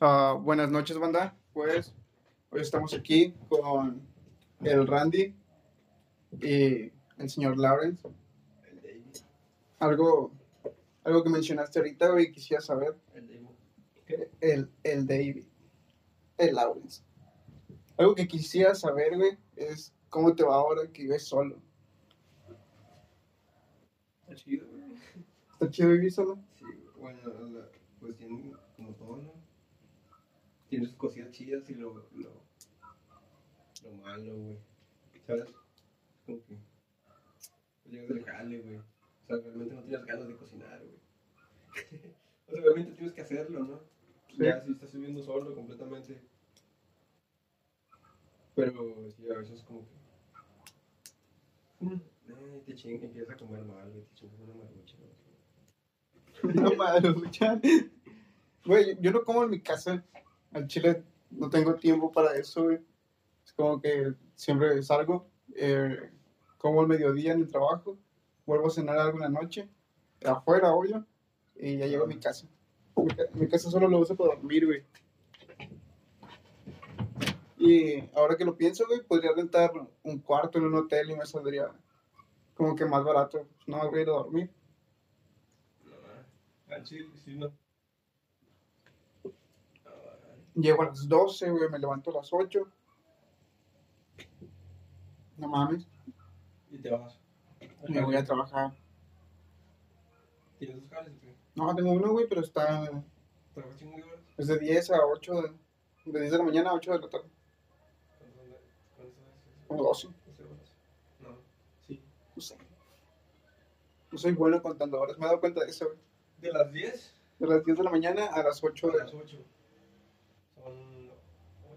Ah, buenas noches, banda. Pues hoy estamos aquí con el Randy y el señor Lawrence. Algo, algo que mencionaste ahorita, güey, quisiera saber. El David. El, David. El Lawrence. Algo que quisiera saber, güey, es cómo te va ahora que vives solo. Está chido, güey. ¿Está chido vivir solo? Sí, bueno, pues tiene. Tiene sus cosillas chidas y lo, lo, lo malo, güey. ¿Sabes? Como que pues llegas del jale, güey. O sea, realmente no tienes ganas de cocinar, güey. o sea, realmente tienes que hacerlo, ¿no? Sí. Ya si estás viviendo solo completamente. Pero sí, a veces como que... mm, eh, te chingas, empiezas a comer mal, güey, te chingas una marucha. No madre, luchar. Güey, yo no como en mi casa. Al chile no tengo tiempo para eso, güey. Es como que siempre salgo, eh, como al mediodía en el trabajo, vuelvo a cenar algo en la noche, afuera, obvio, y ya llego a mi casa. Mi, ca- mi casa solo lo uso para dormir, güey. Y ahora que lo pienso, güey, podría rentar un cuarto en un hotel y me saldría como que más barato. No me voy a ir a dormir. Al chile, sí, no. Llego a las 12, güey, me levanto a las 8. No mames, Y te vas. me voy a trabajar. ¿Tienes dos jales o qué? No, tengo uno, güey, pero está. ¿Trabajas chingo horas? Es de 10 a 8, de, de 10 de la mañana a 8 de la tarde. ¿Cuántas horas? Como 12, 12 horas. No, sí. no sé. No soy bueno contando horas, me he dado cuenta de eso, güey. ¿De las 10? De las 10 de la mañana a las 8 A de las 8. Son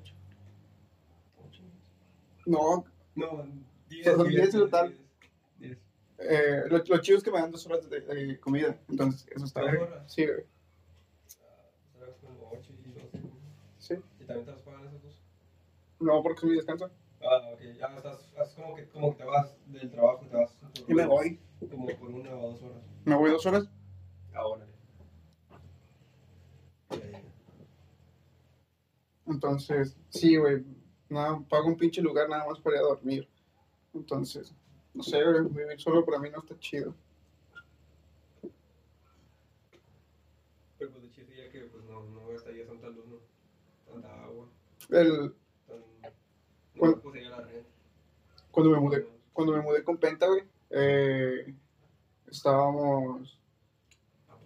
8. 8. No, No, 10. Son 10 en total. 10. eh, lo, lo chido es que me dan 2 horas de, de comida, entonces eso está ¿Dos bien. Sí, güey. Serás como 8 y 12. Sí. ¿Y también te las pagan esas dos? No, porque es mi descanso. Ah, ok. Ya estás, es como que, como que te vas del trabajo, te vas. Y me voy. Como por una o dos horas. Me voy 2 horas. Ahora. Ya. Entonces, sí, güey. Nada, pago un pinche lugar nada más para ir a dormir. Entonces, no sé, güey, vivir solo para mí no está chido. Pero pues de chiste ya que pues no, no gastaría tanta luz, ¿no? Tanta agua. El, Tan... No, pues sería la red. cuando me mudé, cuando me mudé con Penta, güey, eh, estábamos, Ah,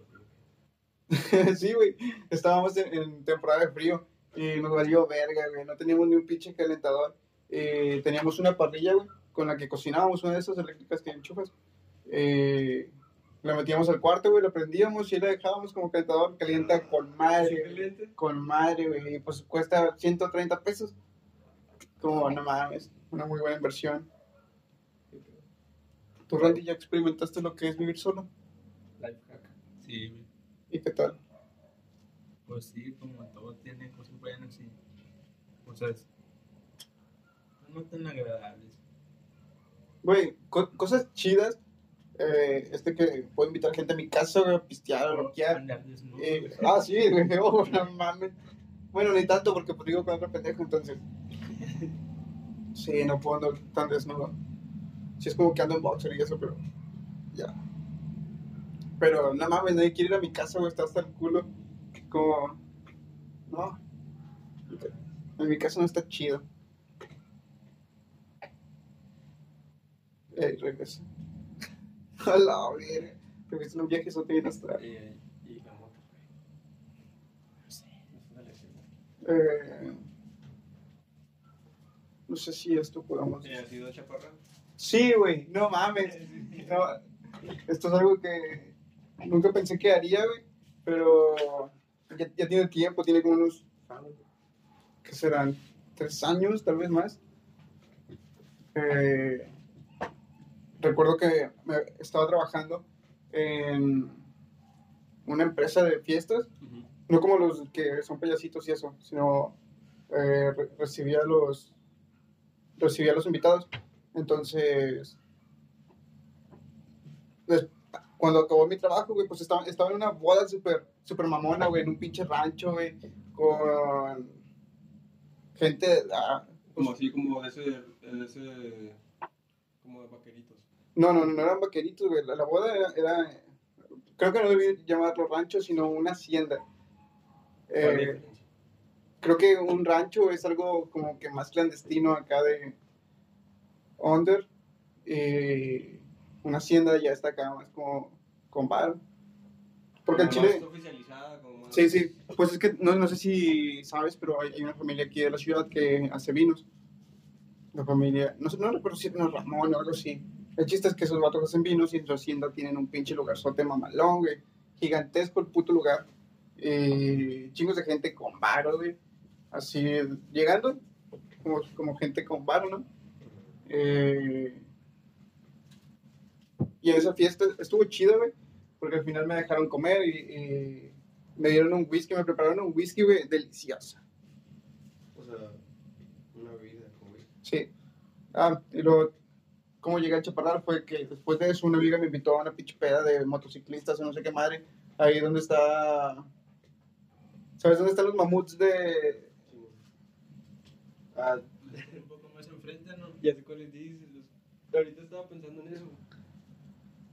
pues sí. sí, güey, estábamos en, en temporada de frío y nos valió verga, güey, no teníamos ni un pinche calentador. Eh, teníamos una parrilla, güey, con la que cocinábamos, una de esas eléctricas que enchufas. Eh, la metíamos al cuarto, güey, la prendíamos y la dejábamos como calentador, calienta con madre. Excelente. con madre, güey, y pues cuesta 130 pesos. Como, no mames, una muy buena inversión. ¿Tú, Randy, ya experimentaste lo que es vivir solo? Life hack. Sí, güey. ¿Y qué tal? pues sí, como todo tiene cosas buenas y cosas no tan agradables. Güey, co- cosas chidas. Eh, este que puedo invitar gente a mi casa, a pistear, a loquear. Andar desnudo. Eh, ah, sí, oh, no mames. Bueno, ni tanto porque pues digo con otro pendejo, entonces. Sí, no puedo andar tan desnudo. Sí, es como que ando en boxer y eso, pero. Ya. Pero no mames, nadie quiere ir a mi casa, güey, está hasta el culo. Como. No. En mi casa no está chido. Ey, regresa. A la verga. Regresa en un viaje eso bien astral. Y, y la moto. No es una lección. Eh, no sé si esto podamos. ¿Y ha sido chaparra? Sí, güey, no mames. No, esto es algo que nunca pensé que haría, güey. Pero ya, ya tiene tiempo, tiene como unos. ¿Qué serán? ¿Tres años, tal vez más? Eh, recuerdo que me estaba trabajando en una empresa de fiestas no como los que son payasitos y eso, sino eh, re- recibía los recibía a los invitados. Entonces, des- cuando acabó mi trabajo, güey, pues estaba, estaba en una boda súper super mamona, güey, en un pinche rancho, güey, con gente edad. Como así, como de ese, de ese, como de vaqueritos. No, no, no eran vaqueritos, güey. La, la boda era, era- creo que no debía llamarlo rancho, sino una hacienda. ¿Cuál es la Eh, creo que un rancho es algo como que más clandestino acá de Under. Y una hacienda ya está acá más como con bar. Porque en Chile... como Sí, sí. Pues es que no, no sé si sabes, pero hay, hay una familia aquí de la ciudad que hace vinos. La familia, no sé, no recuerdo si era Ramón o algo así. El chiste es que esos vatos hacen vinos y en su hacienda tienen un pinche lugarzote mamalón, güey. Gigantesco el puto lugar. Eh, chingos de gente con varo, güey. Así, llegando, como, como gente con varo, ¿no? Eh, y en esa fiesta estuvo chido, güey, porque al final me dejaron comer y, y me dieron un whisky, me prepararon un whisky, güey, delicioso. O sea, una bebida, como es. Sí. Ah, y luego, cómo llegué a Chaparral fue que después de eso una amiga me invitó a una pinche peda de motociclistas o no sé qué madre, ahí donde está... ¿Sabes dónde están los mamuts de...? Sí. Ah, Un poco más enfrente, ¿no? Ya sé cuáles dices. los- Ahorita estaba pensando en eso.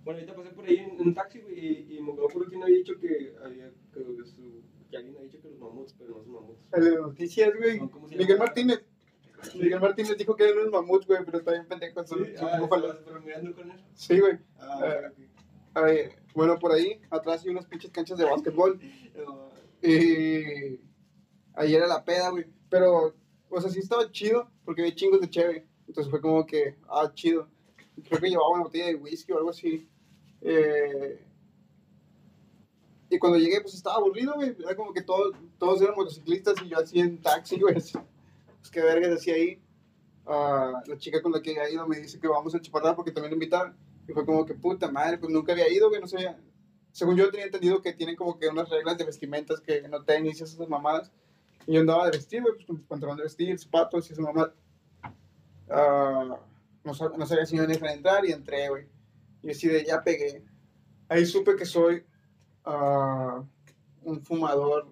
Bueno, ahorita pasé por ahí en un taxi, güey, y, y me acuerdo quién había dicho que, había, que, su, que alguien había dicho que los mamuts, pero no son mamuts. el de noticias, güey. No, ¿cómo se Miguel? Martínez. Miguel Martínez dijo que eran unos mamuts, güey, pero está bien pendejo. Sí, ah, búfalos. estabas bromeando con eso. Sí, güey. Ah, Eh, ok, Ay, bueno, por ahí, atrás hay unas pinches canchas de básquetbol. Y ahí era la peda, güey. Pero, o sea, sí estaba chido porque había chingos de cheve. Entonces fue como que, ah, chido. Creo que llevaba una botella de whisky o algo así. Eh, y cuando llegué, pues estaba aburrido, güey. Era como que todos, todos eran motociclistas y yo así en taxi, güey. Pues qué vergas decía ahí. Ah, la chica con la que había ido me dice que vamos a Chaparral porque también lo invitaron. Y fue como que, puta madre, pues nunca había ido, güey, no sabía. Según yo tenía entendido que tienen como que unas reglas de vestimentas que no tenis y esas mamadas. Y yo andaba de vestir, güey, pues con pantalón de vestir, zapatos y esa mamada. Ah, no, no sabía si iban a entrar y entré, güey. Y así de, ya pegué. Ahí supe que soy ah, un fumador.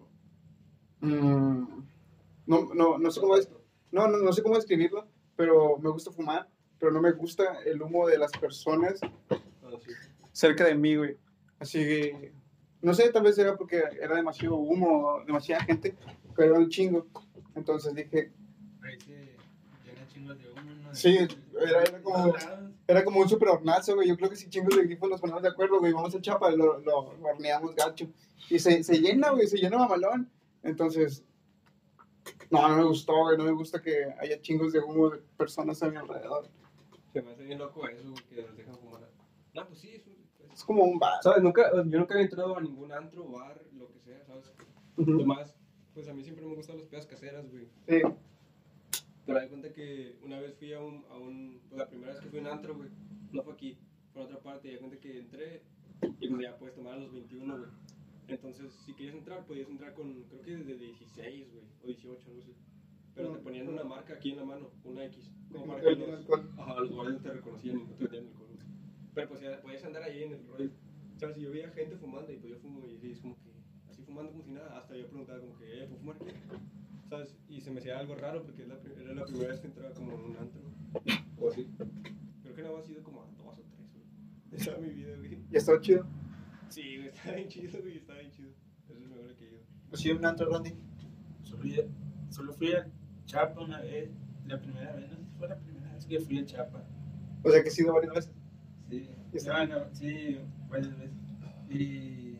mm, no, no, no sé cómo es, no, no, no sé cómo describirlo, pero me gusta fumar, pero no me gusta el humo de las personas Ah, cerca de mí, güey. Así que, no sé, tal vez era porque era demasiado humo, demasiada gente, pero era un chingo. Entonces dije, Ahí se llena chingos de humo, ¿no? Sí, era- era como- lados. Era como un super hornazo, güey. Yo creo que si chingos de equipo nos ponemos de acuerdo, güey, vamos a Chapa, lo, lo horneamos gacho. Y se, se llena, güey, se llena mamalón. Entonces, no, no me gustó, güey, no me gusta que haya chingos de humo de personas a mi alrededor. Se me hace bien loco eso, que nos dejan fumar. No, pues sí, es un- pues- Es como un bar. ¿Sabes? Nunca, yo nunca había entrado a ningún antro, bar, lo que sea, ¿sabes? Ujú. Lo más, pues a mí siempre me gustan las pedas caseras, güey. Sí. Pero di cuenta que una vez fui a un, a un, pues la primera vez que fui a un antro, güey, no fue aquí, fue a otra parte, y di cuenta que entré, y pues ya puedes tomar a los 21, güey. Entonces, si querías entrar, podías entrar con, creo que desde 16, güey, o 18, no sé. Pero te ponían una marca aquí en la mano, una X, como para que los, ajá, los guardias te reconocían y no te vendían alcohol. Pero pues ya podías andar ahí en el rollo. ¿Sabes? Si yo veía gente fumando y pues yo fumo y es como que, así fumando como si nada, hasta yo preguntaba como que, ¿puedo fumar Y se me hacía algo raro porque es la era la primera vez que entraba como en un antro. O así. Creo que no ha sido como a dos o tres, güey. De toda mi vida, güey. Y estaba chido. Sí, güey, estaba bien chido, güey, estaba bien chido. Eso es lo mejor que he ido. Pues sí, un antro, Randy. Solo, fui- solo fui al Chapa una vez, la primera vez, no sé si fue la primera vez que fui al Chapa. O sea que he sido varias veces. Sí, ¿Y está- no, no, sí, varias veces. Y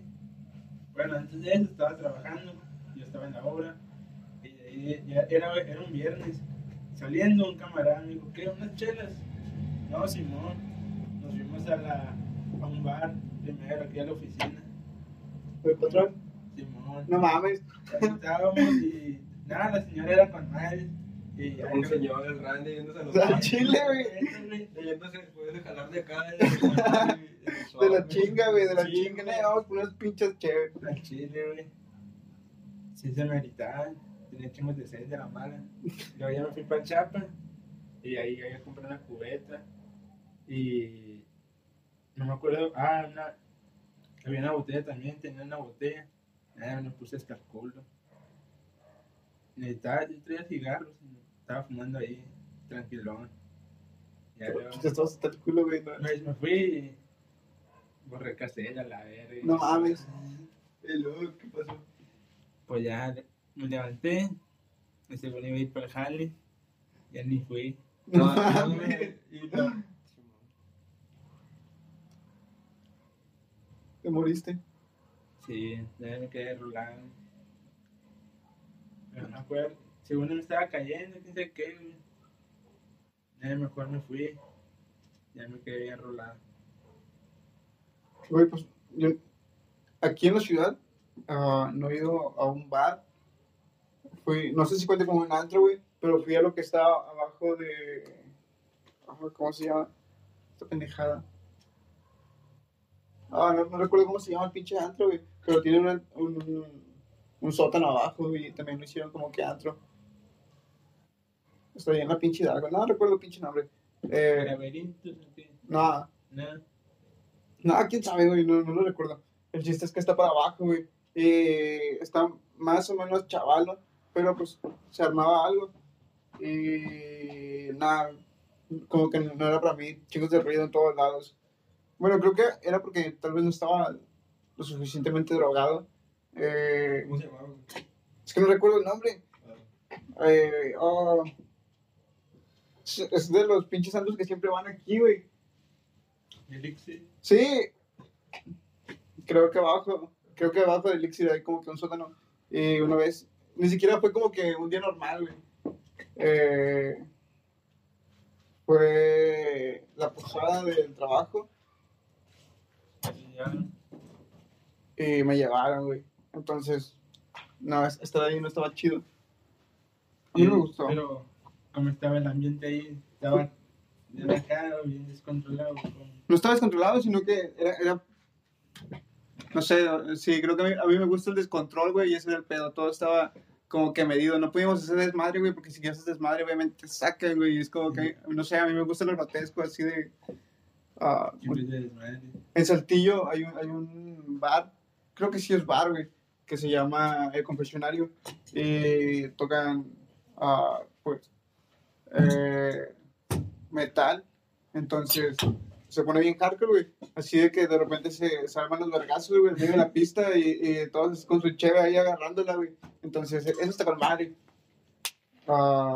bueno, antes de eso estaba trabajando, yo estaba en la obra, ahí ya era, era un viernes. Saliendo un camarada me dijo, ¿qué? ¿Unas chelas? No, Simón, nos fuimos a, la, a un bar primero, aquí a la oficina. El patrón. Simón. No mames. Ahí estábamos y nada, la señora era con madre. Y ya Un señor grande yéndose a los Al chile, güey. Yéndose después de jalar de acá. De, De la chinga, güey, de la chinga. güey. Eh, vamos unas pinches chéveres. Al chile, güey. Sí se meritaba. Tenía chingos de sed de la mala. Luego ya me fui para Chapa. Y ahí ya compré una cubeta. Y no me acuerdo. Ah, una, había una botella también. Tenía una botella. Ah, me puse hasta el culo. Necesitaba, yo traía cigarros. y Estaba fumando ahí, tranquilón. Ya estabas hasta el culo, güey. No, me, me fui y borré casella, la verga. y- No mames. Eh, luego, ¿qué pasó? Pues ya me levanté, me según iba a ir para el jale, ya ni fui. No No, y no, Te moriste. Sí, ya me quedé. Pero no acuerdo. Según me estaba cayendo, quién sabe qué, güey. Ya mejor me fui. Ya me quedé bien rolado. Güey, pues yo aquí en la ciudad ah, no he ido a un bar. Fui, no sé si cuenta como un antro, güey, pero fui a lo que está abajo de. ah, ¿Cómo se llama? Esta pendejada. Ah, no, no recuerdo cómo se llama el pinche antro, güey, pero tiene una- un, un sótano abajo, güey, y también lo hicieron como que antro. Está ahí en la pinche Hidalgo, no recuerdo el pinche nombre. Eh, ¿Laberintos no, No. no, quién sabe, güey, no, no lo recuerdo. El chiste es que está para abajo, güey. Y está más o menos chaval, ¿no? Pero pues se armaba algo. Y nada, como que no era para mí, chicos de ruido en todos lados. Bueno, creo que era porque tal vez no estaba lo suficientemente drogado. Eh, ¿Cómo se llamaba? es que no recuerdo el nombre. Eh, oh, es- es de los pinches santos que siempre van aquí, güey. Elixir. Sí, creo que abajo, creo que abajo del elixir hay como que un sótano. Y una vez, ni siquiera fue como que un día normal, güey. Eh, fue la posada del trabajo Y me llevaron, güey. Entonces, no, es- estar ahí no estaba chido. A mí no me gustó. Pero, como estaba el ambiente ahí, estaba bien acá, bien descontrolado. No estaba descontrolado, sino que era, era no sé, sí, creo que a mí, a mí me gusta el descontrol, güey, y ese era el pedo, todo estaba como que medido, no pudimos hacer desmadre, güey, porque si haces desmadre, obviamente te sacan, güey, y es como que, no sé, a mí me gusta lo grotesco, así de... desmadre. en Saltillo hay un, hay un bar, creo que sí es bar, güey, que se llama El Confesionario, y tocan, ah, pues, eh, metal, entonces se pone bien hardcore, güey, así de que de repente se, se arman los vergazos, güey, en medio de la pista y, y todos con su cheve ahí agarrándola, güey, entonces eso está con madre. Ah,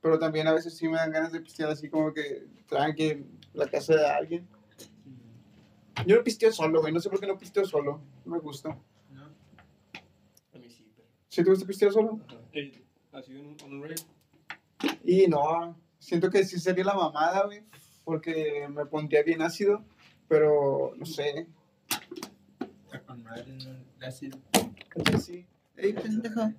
pero también a veces sí me dan ganas de pistear así como que tranqui en la casa de alguien. Yo no pisteo solo, güey. No sé por qué no pisteo solo. No me gusta. ¿No? A mí sí, pero. ¿Sí te gusta pistear solo? Ajá. Eh, ¿Ha sido un, un rave? Y no, siento que sí sería la mamada, güey. Porque me pondría bien ácido. Pero no sé. Está con madre, sido. Entonces sí. Ey, pendeja.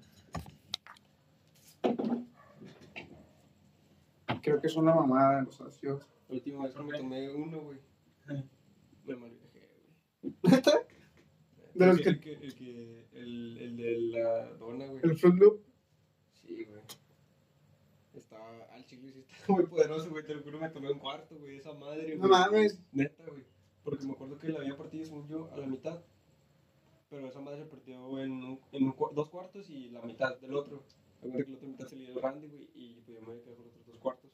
Creo que es una mamada los ácidos. La última vez que me tomé uno, güey. Ajá. Me malviajé, güey. ¿Neta? De los el, que- el que. El, que, el, el de la dona, güey. El Fruit Loop. Sí, güey. Estaba al chile, sí estaba muy poderoso, güey. Te lo juro, me tomé un cuarto, güey. Esa madre, No güey. mames. Neta, güey. Porque me acuerdo que la había partido, según yo, a la mitad. Pero esa madre se partió en, un, en un dos cuartos y la mitad del otro. Recuerdo que la otra mitad se le dio el grande, güey. Y pues yo me quedé con los otros dos cuartos.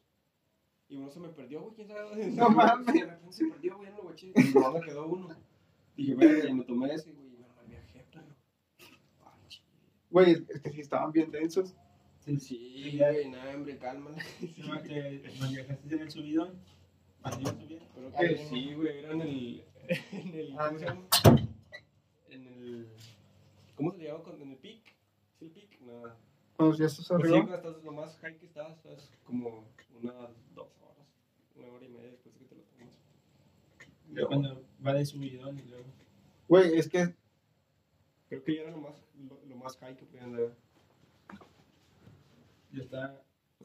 Y uno se me perdió, güey. ¿Quién sabe? No mames. Se perdió, güey. No guaché. Y no me quedó uno. Dije, verga, y me tomé ese, güey. Y me. Ay, chile. Güey, es que sí estaban bien densos. Sí, Sí, güey, nada, hombre, cálmala. No, que viajaste en el subidón. Subiendo. Pero Ay, que no. sí, güey, era en el. En el Ah, ¿Cómo se no. llama? En el. ¿Cómo se le llama? cuando- En el peak. ¿Sí, el peak? No. Cuando ya estás Pues sí, arriba. estás lo más high que estás, estás como unas dos horas. Una hora y media después de que te lo tomas. Ya Cuando va de subidón y luego. Güey, es que Creo que ya era lo más, lo, lo más high que podían dar. Yo estaba.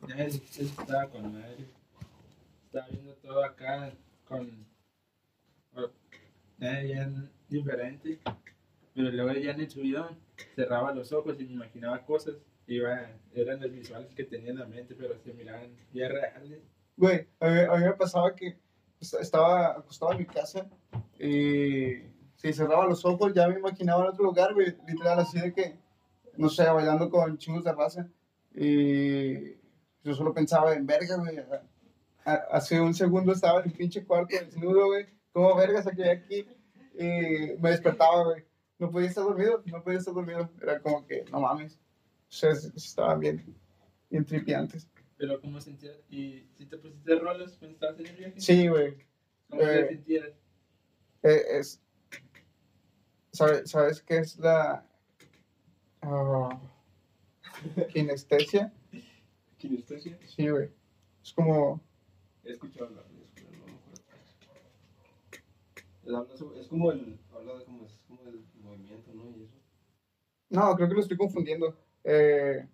Ya estaba con madre. Estaba viendo todo acá con. Ya bien diferente. Pero luego ya en el subidón cerraba los ojos y me imaginaba cosas. Iba, eran los visuales que tenía en la mente, pero se miraban ya reales. Güey, a a mí me pasaba que est- estaba acostado en mi casa y si cerraba los ojos ya me imaginaba en otro lugar, güey, literal, así de que, no sé, bailando con chingos de raza. Y yo solo pensaba en verga, güey. Hace un segundo estaba en el pinche cuarto desnudo, güey. ¿Cómo verga saqué aquí? Y me despertaba, güey. No podía estar dormido, no podía estar dormido. Era como que, no mames. O sea, es- estaban bien, bien tripiantes. Pero ¿cómo sentías? ¿Y si te pusiste rolas cuando estabas en el viaje? Sí, güey. ¿Cómo eh, te sentías? Eh, es, ¿sabe- ¿Sabes qué es la ah, kinestesia? ¿Kinestesia? Sí, güey. Es como, He escuchado hablar de eso, pero no me acuerdo. Es, como el. Habla de como, es como el movimiento, ¿no? Y eso. no, creo que lo estoy confundiendo. Eh,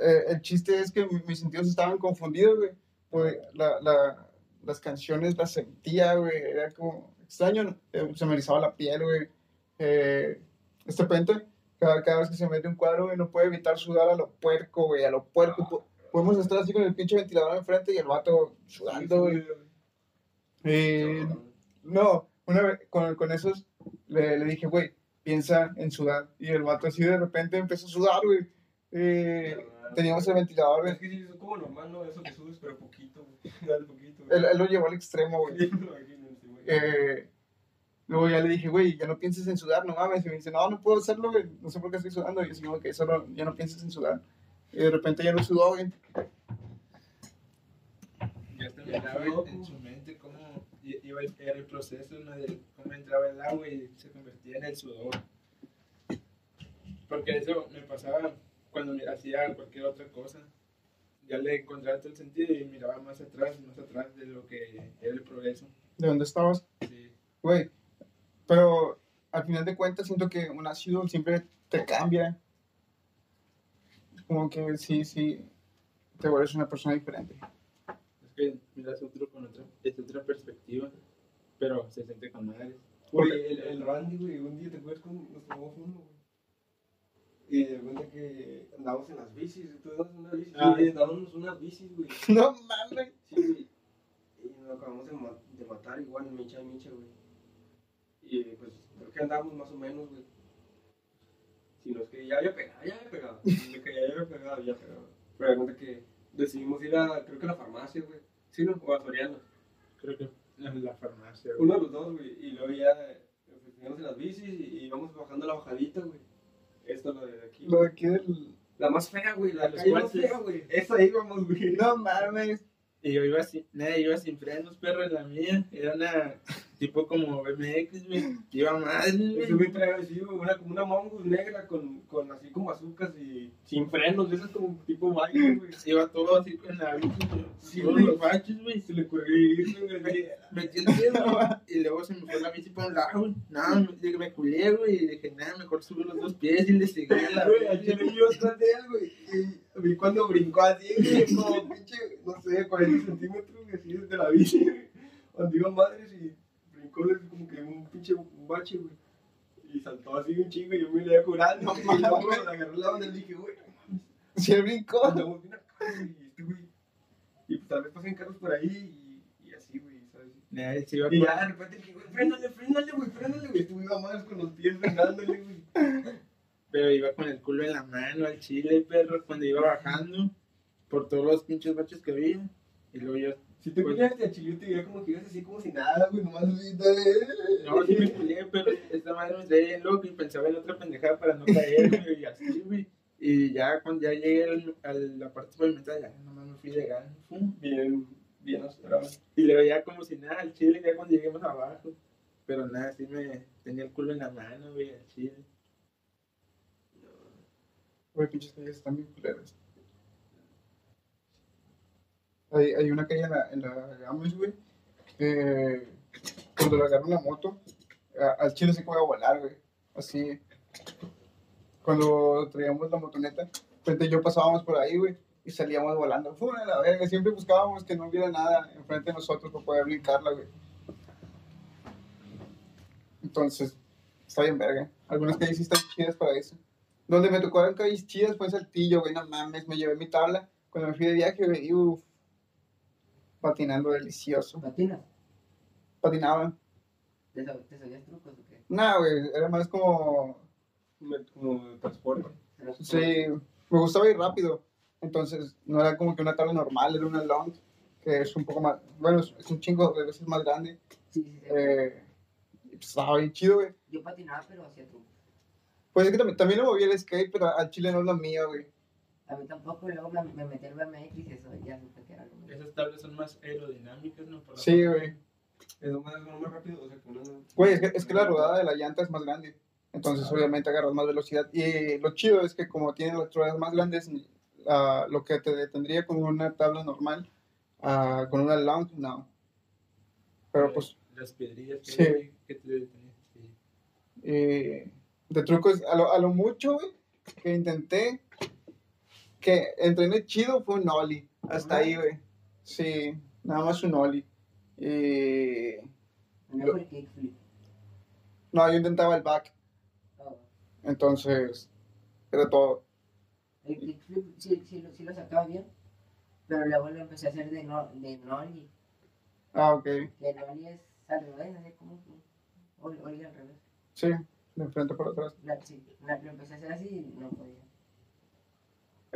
eh, el chiste es que mi- mis sentidos estaban confundidos, güey. Pues la, la, las canciones las sentía, güey. Era como extraño. eh, se me erizaba la piel, güey. Este repente, cada, cada vez que se mete un cuadro, güey, no puede evitar sudar a lo puerco, güey. A lo puerco. Po- Podemos estar así con el pinche ventilador enfrente y el vato sudando, güey. Eh, no, una vez con, con esos le, le dije, güey, piensa en sudar. Y el vato así de repente empezó a sudar, güey. Eh, teníamos el ventilador, Es güey. que sí, es como normal, ¿no? Eso que subes, pero poquito, güey. Dale poquito, güey. Él, él lo llevó al extremo, güey. Eh, luego ya le dije, güey, ya no pienses en sudar, no mames. Y me dice, no, no puedo hacerlo, güey. No sé por qué estoy sudando. Y yo, sí, ok, solo ya no pienses en sudar. Y de repente ya no sudó, güey. Ya te miraba en, su mente cómo iba el, era el proceso, ¿no? De cómo entraba el agua y se convertía en el sudor. Porque eso me pasaba cuando me hacía cualquier otra cosa. Ya le encontraba todo el sentido y miraba más atrás, más atrás de lo que era el progreso. ¿De dónde estabas? Sí. Güey, pero al final de cuentas siento que un ácido siempre te cambia. Como que sí, sí, te vuelves una persona diferente. Es que miras otro con otra, es otra perspectiva, pero se siente con madres. El, el Randy, güey, un día te acuerdas con nos tomamos uno, güey. Y de cuenta que andábamos en las bicis, tú andas en una bici. Ah. Sí, andábamos en unas bicis, güey. No mames. Sí, güey. Y nos acabamos de, ma- de matar igual, Micha y Micha, güey. Y pues creo que andábamos más o menos, güey. Si no es que ya había pegado, ya había pegado. De que ya había pegado, ya pegado. Pero de cuenta que decidimos ir a, creo que a la farmacia, güey. Sí, ¿no? O a Soriana. Creo que en la farmacia. güey. Uno de los dos, güey. Y luego ya eh, pues, fuimos en las bicis y, íbamos bajando la bajadita, güey. Esta es la de aquí. Lo de aquí del... La más fea, güey. La Los calle más fea, güey. Esa íbamos, güey. No mames. Y yo iba sin, nada, iba sin frenos, perro, en la mía. Era una, tipo como BMX, güey. Iba mal, Ese güey. güey traía así, güey, una, como una mongus negra con, con así como azúcar y sin frenos. Eso es como tipo baile, güey. Iba todo así con la bici. Sí, Todos güey. los baches, güey. Se le irse, güey. Metí el dedo, y luego se me fue la bici para un lado, güey. No, me, me culé, güey. Y dije, nada, mejor subí los dos pies y le seguí la Güey, chile yo atrás de él, güey. Y vi cuando brincó así, güey, como pinche, no sé, 40 centímetros, así desde la bici, güey. Cuando iba madres como que un pinche bache, güey. Y saltó así un chingo y yo me le iba curando. No y luego me agarré la onda y dije, güey, no el brincó. Andamos bien acá, güey. Y este, güey. Y pues tal vez pasen carros por ahí y, y así, güey, ¿sabes? Nah, se iba Y ya de repente dije, güey, frénale, frénale, güey, frénale, güey. Estuve iba madres con los pies frenándole, güey. Pero iba con el culo en la mano al chile, perro, cuando iba bajando por todos los pinches baches que había. Y luego yo, Si te Pues- ponías de chile, te veía como que ibas así como si nada, güey, nomás así, dale. no, sí me culé, pero esta madre me traía bien loco y pensaba en otra pendejada para no caer, güey, y así, güey. Y ya cuando ya llegué al- a la parte pavimentada, ya nomás me fui legal, fum. Bien, bien astrado. Y luego ya como si nada al chile, ya cuando lleguemos abajo. Pero nada, sí me tenía el culo en la mano, güey, al chile. Güey, pinches calles están bien culeras. Hay, hay una calle en la, en la Games, güey. que cuando le agarro la moto, a- al chile voy a volar, güey. Así. Cuando traíamos la motoneta, frente y yo pasábamos por ahí, güey. Y salíamos volando. Fue la verga. Siempre buscábamos que no hubiera nada enfrente de nosotros para poder brincarla, güey. Entonces, está bien verga. Algunas calles sí están chidas para eso. Donde me tocaron calles chidas fue en Saltillo, güey, no mames, me llevé mi tabla cuando me fui de viaje, güey, y uff, patinando delicioso. ¿Patinas? Patinaba. ¿Te, sab- te sabías trucos o qué? Nah, güey, era más como, Como transporte. Sí, me gustaba ir rápido. Entonces, no era como que una tabla normal, era una long, que es un poco más, bueno, es, un chingo de veces más grande. Sí, sí, sí. Eh, y pues, estaba bien chido, güey. Yo patinaba, pero hacía trucos. Pues es que también, también lo movía el skate, pero al chile no es lo mío, güey. A mí tampoco, y luego me, me metí el BMX y eso ya supe que era lo mío. Esas tablas son más aerodinámicas, ¿no? Por la Sí, güey. Es lo más, lo más rápido, o sea, que uno no... Güey, es que, es que la rodada de la llanta es más grande. Entonces, obviamente, agarras más velocidad. Y lo chido es que, como tiene las ruedas más grandes, ah, lo que te detendría con una tabla normal, ah, con una long, no. Pero pues, Las piedrillas que, Sí. hay que te detenían. Sí. eh, de trucos, a lo, a lo mucho, güey, que intenté, que entrené chido fue un ollie. Hasta ahí, güey. Sí, nada más un ollie. Eh, No Lo- fue el kickflip. no, yo intentaba el back. Oh. Entonces, era todo. El kickflip sí, sí, lo- sí lo sacaba bien, pero luego lo empecé a hacer de, no, de nollie. Ah, ok. Que el nollie es al revés, así como ollie al revés. Sí, de frente por atrás. La, sí, la- lo empecé a hacer así y no podía.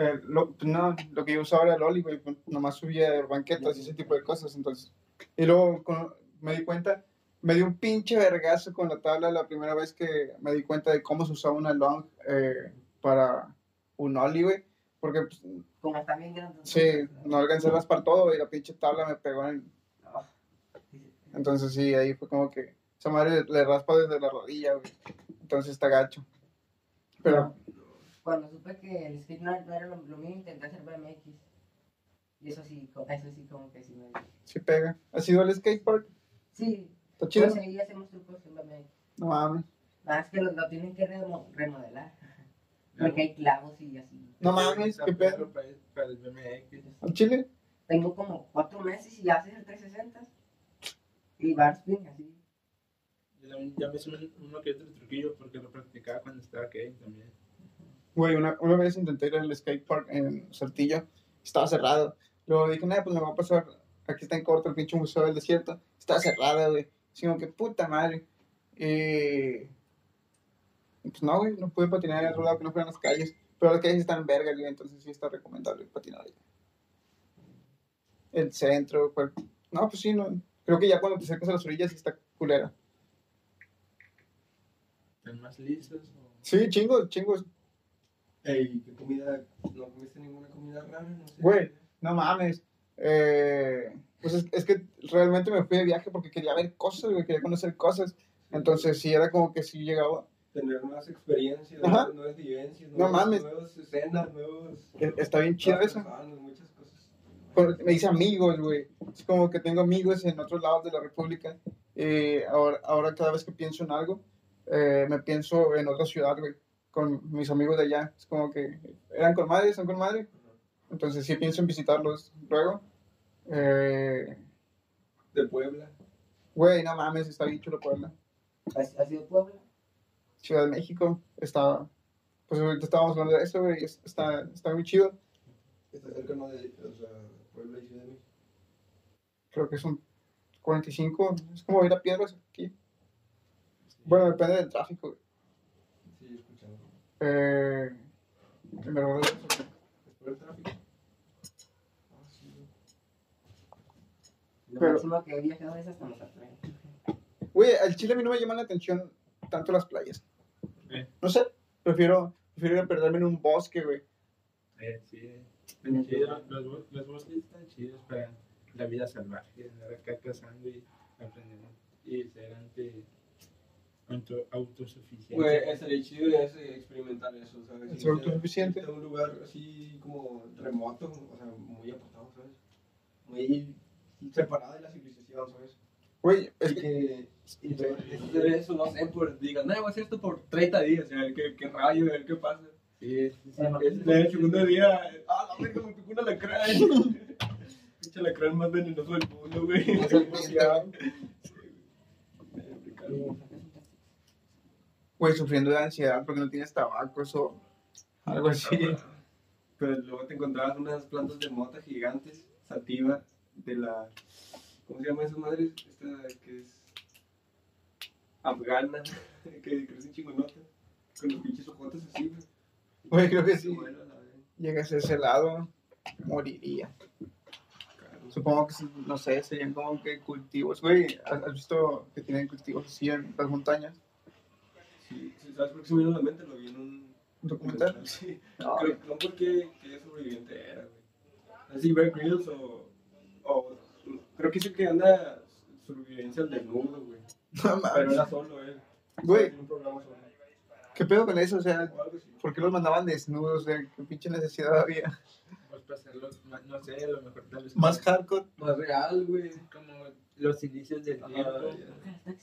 Eh, lo, no, lo que yo usaba era el Oli, güey, pues, nomás subía banquetas y ese tipo de cosas, entonces. Y luego con- me di cuenta, me dio un pinche vergazo con la tabla la primera vez que me di cuenta de cómo se usaba una long eh, para un Oli, güey, porque pues, Como bien grande. sí, no alcancé a raspar todo y la pinche tabla me pegó en... Oh. Entonces sí, ahí fue como que esa madre le raspa desde la rodilla, güey, entonces está gacho. Pero, Cuando supe que el skate no no era lo, lo mío, intenté hacer BMX. Y eso sí, eso sí como que sí me... sí pega. ¿Has ido al skatepark? Sí, ¿Está chido? pues ahí hacemos trucos en BMX. No mames. Nada más que lo, lo tienen que remo- remodelar. Porque hay clavos y así. No mames, qué pedo. Para, para el BMX. ¿Al chile? Tengo como cuatro meses y ya haces el 360. Y barspin así. Yo también ya me hice un- uno que otro truquillo porque lo practicaba cuando estaba aquí también. Güey, una, una vez intenté ir al skatepark en Saltillo, estaba cerrado. Luego dije, nada, pues me voy a pasar, aquí está en corto el pinche museo del desierto. Estaba cerrado, güey. Como que puta madre. Eh, pues no, güey, no pude patinar en otro lado que no fueran las calles. Pero las calles están verga, güey, entonces sí está recomendable patinar ahí. El centro, cual- No, pues sí, no. Creo que ya cuando te acercas a las orillas sí está culera. ¿Están más lisos? O... Sí, chingos, chingos. Ey, ¿qué comida? ¿No comiste ninguna comida rara? No sé. Güey, no mames. Eh, pues es, es que realmente me fui de viaje porque quería ver cosas, güey, quería conocer cosas. Entonces sí, era como que sí llegaba. Tener nuevas experiencias, Ajá. nuevas, nuevas vivencias, No nuevas, mames. nuevas escenas, nuevos... E- Está bien chido eso. personas, muchas cosas. Me hice amigos, güey. Es como que tengo amigos en otros lados de la República. Eh, ahora, ahora cada vez que pienso en algo, eh, me pienso en otra ciudad, güey, con mis amigos de allá. Es como que eran con madre, son con madre. Entonces sí pienso en visitarlos luego. Eh, De Puebla. Güey, no mames, está bien chulo Puebla. ¿Has, has ido a Puebla? Ciudad de México, está, pues ahorita estábamos hablando de eso, güey, es- está, está muy chido. Está cerca, ¿no? De, o sea, Puebla y Ciudad de México. Creo que son 45, es como ir a piedras aquí. Bueno, depende del tráfico. güey. Eh, en verdad, Después del tráfico. Ah, sí, güey. Lo Pero- máximo que he viajado es hasta Mazatlán. güey, al Chile a mí no me llaman la atención tanto las playas. qué? No sé, prefiero, prefiero ir a perderme en un bosque, güey. Eh, sí. Están chidos. Los, bo- los bosques están chidos para la vida salvaje. Andar acá cazando y aprendiendo. Y ser ante, autosuficiente. Güey, estaría chido ese, experimentar eso, ¿sabes? ¿Es autosuficiente? A un lugar así como remoto, o sea, muy apartado, ¿sabes? Muy separado de la civilización, ¿sabes? Güey, es Y que, que y de- hacer eso, no sé, por, digan, no, voy a hacer esto por 30 días, a ver qué, qué rayo, a ver qué pasa. Sí, sí, sí. Es el segundo día, ah, la verga, me picó un alacrán. Pinche alacrán más venenoso del mundo, güey. Güey, sufriendo de ansiedad porque no tienes tabaco o algo así. Pero luego te encontrabas unas plantas de mota gigantes, sativa, de la. ¿Cómo se llama esas madres? Esta que es. afgana, que crecen chingonotas, con los pinches ojotes así, güey. Güey, creo que sí. Bueno, llegas a ese lado, moriría. Claro. Supongo que, no sé, serían como que cultivos. Güey, ¿has has visto que tienen cultivos así en las montañas? Sí, ¿sabes por qué se me vino a la mente? Lo vi en un ¿Un documental? Sí. No, Creo, no porque que sobreviviente era, güey. Así, Bear Grylls o, o. Creo que es el que anda sobrevivencia al desnudo, güey. no Pero era solo él. Güey, En un programa solo. ¿qué pedo con eso? O sea. ¿por qué los mandaban desnudos? O sea, ¿qué pinche necesidad había? Pues para hacerlo, no sé, a lo mejor tal vez. Más hardcore. Más real, güey. Como los inicios del Ajá, tiempo.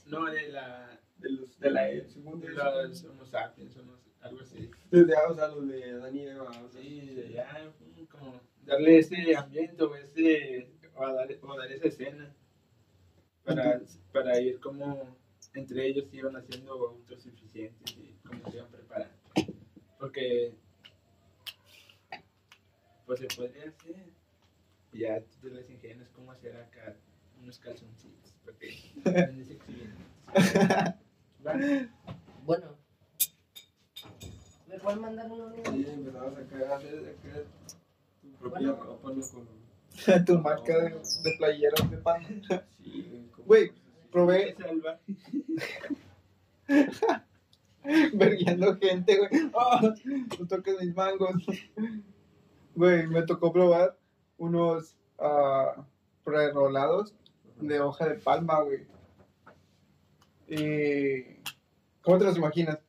No, de la. De los. De la E, según De de los Homo sapiens, algo así. Desde, o sea, los de Adán y Eva. o sea, Sí, de ya, como darle ese ambiente o ese. O dar, o dar esa escena. Para, para ir como entre ellos iban haciendo autosuficientes y cómo se iban preparando. Porque. Pues se podría hacer. Y ya tú te les ingenias cómo hacer acá unos calzoncitos. Porque Bueno. ¿Me pueden mandar uno mío? Sí, empezabas a a hacer acá tu propia Bueno. ropa, ¿no? Con. tu marca de, de playeras de pan. Sí, güey. Probé salva. verguiando gente, güey. ¡Ah! No toques mis mangos. Güey, me tocó probar unos ah, prerolados de hoja de palma, güey. Y... ¿Cómo te los imaginas?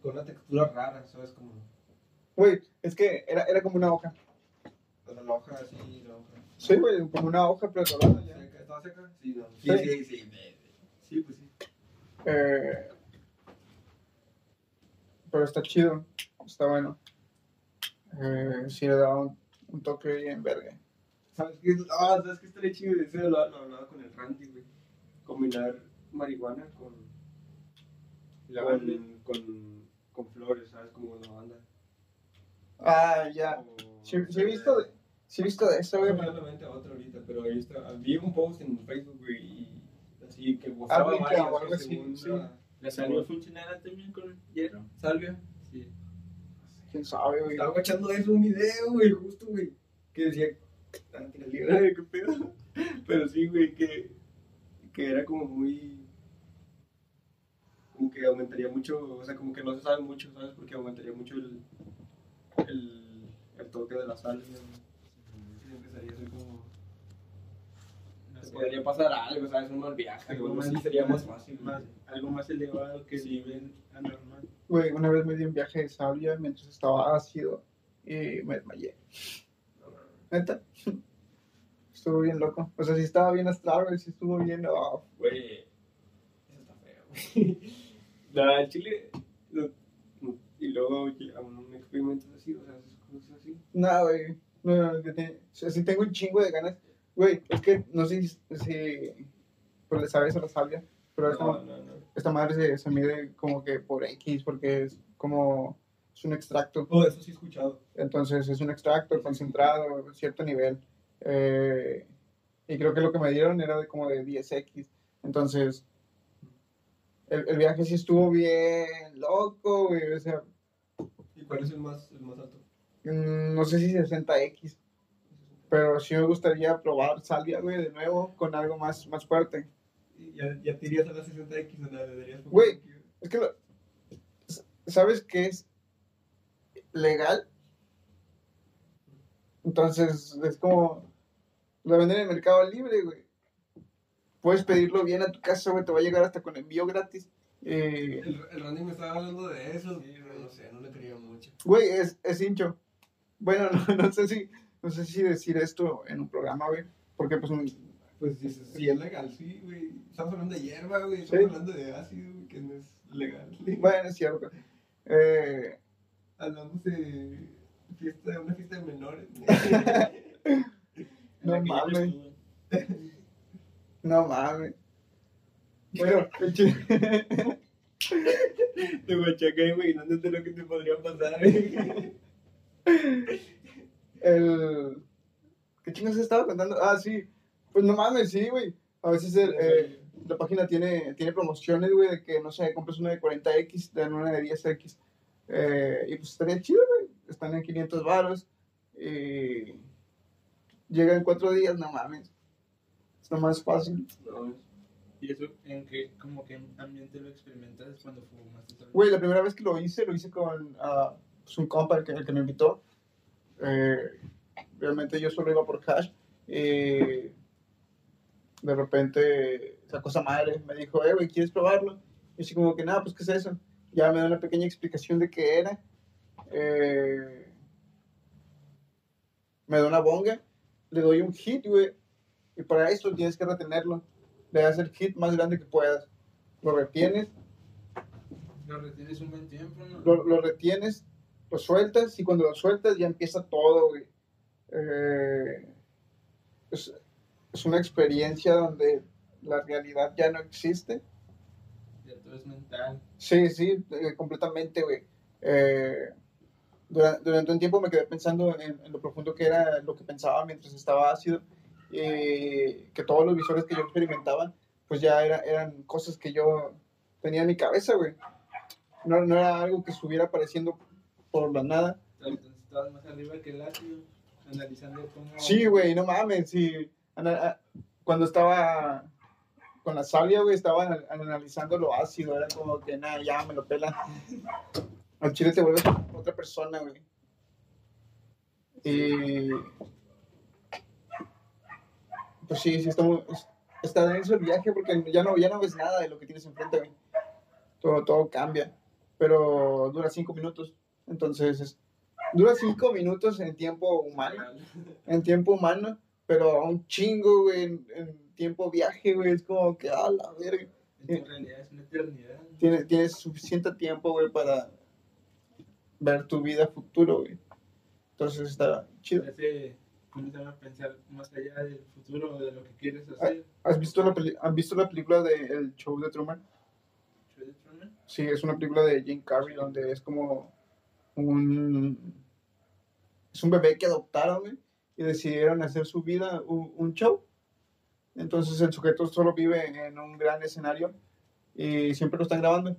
Con una textura rara, ¿sabes? Como. Güey, es que era, era como una hoja. O sea, la hoja así, la hoja. Sí, güey, como una hoja prerolada ya. ¿Seca? ¿Estaba seca? Sí, no. Sí. Sí, sí, sí. Sí, pues sí. Eh, pero está chido, está bueno. Eh, sí le da un, un toque bien verga. ¿Sabes qué? Ah, ¿sabes qué estaría chido? Lo, lo hablaba con el Randy, güey. Combinar marihuana con. Lavanda. Con, con, con flores, ¿sabes? Como lavanda. Ah, ya. O- Sí, sí he visto de, sí he visto de eso, No güey. la mente otra ahorita, pero ahí está. Vi un post en Facebook, güey, y así que Ah, mostraba brinca varias, que así, según sí. la- ¿La salvia funcionará también con hierro? Salvia. Sí. ¿Quién sabe, güey? Estaba guachando eso un video, güey, justo, güey. Que decía, ah, que la liga, güey, qué pedo. Pero sí, güey, que, que era como muy. Como que aumentaría mucho, o sea, como que no se sabe mucho, ¿sabes? Porque aumentaría mucho el. el, el toque de la salvia, güey. Y empezaría a ser como. No Se sé, podría pasar algo, ¿sabes? Un mal viaje, algo más, sería más fácil. más- algo más elevado que Sí. viven anormal. Güey, una vez me di un viaje de sabia mientras estaba ácido y me desmayé. Neta. Estuvo bien loco. O sea, sí estaba bien astral, sí estuvo bien. oh, Güey, eso está feo, güey. La el chile. lo- y luego a un experimento así, o sea, cosas así. No, güey. No, no, yo te- o sea, sí tengo un chingo de ganas. Güey, es que no sé si, si pues le sabes a la salvia, pero esta, No, no, no. esta madre se, se mide como que por X, porque es como, es un extracto. Oh, eso sí he escuchado. Entonces es un extracto concentrado a cierto nivel. Eh, y creo que lo que me dieron era de como de 10X. Entonces, el, el viaje sí estuvo bien loco, güey. O sea, ¿Y cuál es el más, el más alto? mm, no sé si 60X. Pero sí me gustaría probar salvia, güey, de nuevo con algo más, más fuerte. Y Ya, ya te irías a la 60X, o Güey. Es que, lo- ¿sabes qué es legal? Entonces, es como, lo venden en el mercado libre, güey. Puedes pedirlo bien a tu casa, güey, te va a llegar hasta con envío gratis. Eh, El, el Randy me estaba hablando de eso, pero no sé, no le creía mucho. Güey, es, es hincho. Bueno, no, no sé si, no sé si decir esto en un programa, güey, porque pues un- Pues si, si es legal, sí, güey. Estamos hablando de hierba, güey. Estamos Sí. hablando de ácido, güey, que no es legal. güey. bueno, es cierto. Eh, Hablamos de fiesta, una fiesta de menores. No mames. no mames. Bueno, Te guachaca imaginándote lo que te podría pasar. el... ¿Qué chingas estaba contando? Ah, sí. Pues no mames, sí, güey. A veces el, eh, la página tiene, tiene promociones, güey, de que, no sé, compras una de 40X, te dan una de 10X. Eh, y pues estaría chido, güey. Están en 500 varos. Y llega en cuatro días, no mames. Es lo más fácil. No, ¿Y eso en qué, como que ambiente lo experimentas cuando fumaste? Güey, la primera vez que lo hice, lo hice con ah, pues, un compa el que, el que me invitó. Eh, realmente yo solo iba por cash. Y de repente sacó esa madre, me dijo, eh, güey, ¿quieres probarlo? Y así como que, nada, pues, ¿qué es eso? Ya me da una pequeña explicación de qué era. Eh, me da una bonga, le doy un hit, güey. Y para eso tienes que retenerlo. Le das el hit más grande que puedas. Lo retienes Lo retienes un buen tiempo, ¿no? lo, lo retienes, lo sueltas y cuando lo sueltas ya empieza todo, güey. Eh, es, es una experiencia donde la realidad ya no existe. Ya todo es mental. Sí, sí, eh, completamente, güey. Eh, dura- durante un tiempo me quedé pensando en, en lo profundo que era lo que pensaba mientras estaba ácido y que todos los visores que yo experimentaba, pues ya era- eran cosas que yo tenía en mi cabeza, güey. No, no era algo que estuviera apareciendo por la nada. Entonces estabas más arriba que el ácido, analizando cómo... Sí, güey, no mames, sí. Ana- a- Cuando estaba con la savia, güey, estaba anal- analizando lo ácido, era como que, nada, ya me lo pelan. Al chile te vuelves otra persona, güey. Y... Pues sí, sí, está muy... es- Está denso el viaje porque ya no, ya no ves nada de lo que tienes enfrente, güey. Todo, todo cambia. Pero dura cinco minutos. Entonces, es- dura cinco minutos en tiempo humano en tiempo humano, pero a un chingo, güey, en, en tiempo viaje, güey, es como que, a la verga. En realidad es una eternidad. Tienes, tienes suficiente tiempo, güey, para ver tu vida futuro, güey. Entonces está chido. Comenzar a pensar más allá del futuro, de lo que quieres hacer. ¿Has visto la, peli- ¿has visto la película de El Show de Truman? Show de Truman. Sí, es una película de Jim Carrey donde es como un... Es un bebé que adoptaron, güey, y decidieron hacer su vida un, un show. Entonces el sujeto solo vive en un gran escenario y siempre lo están grabando.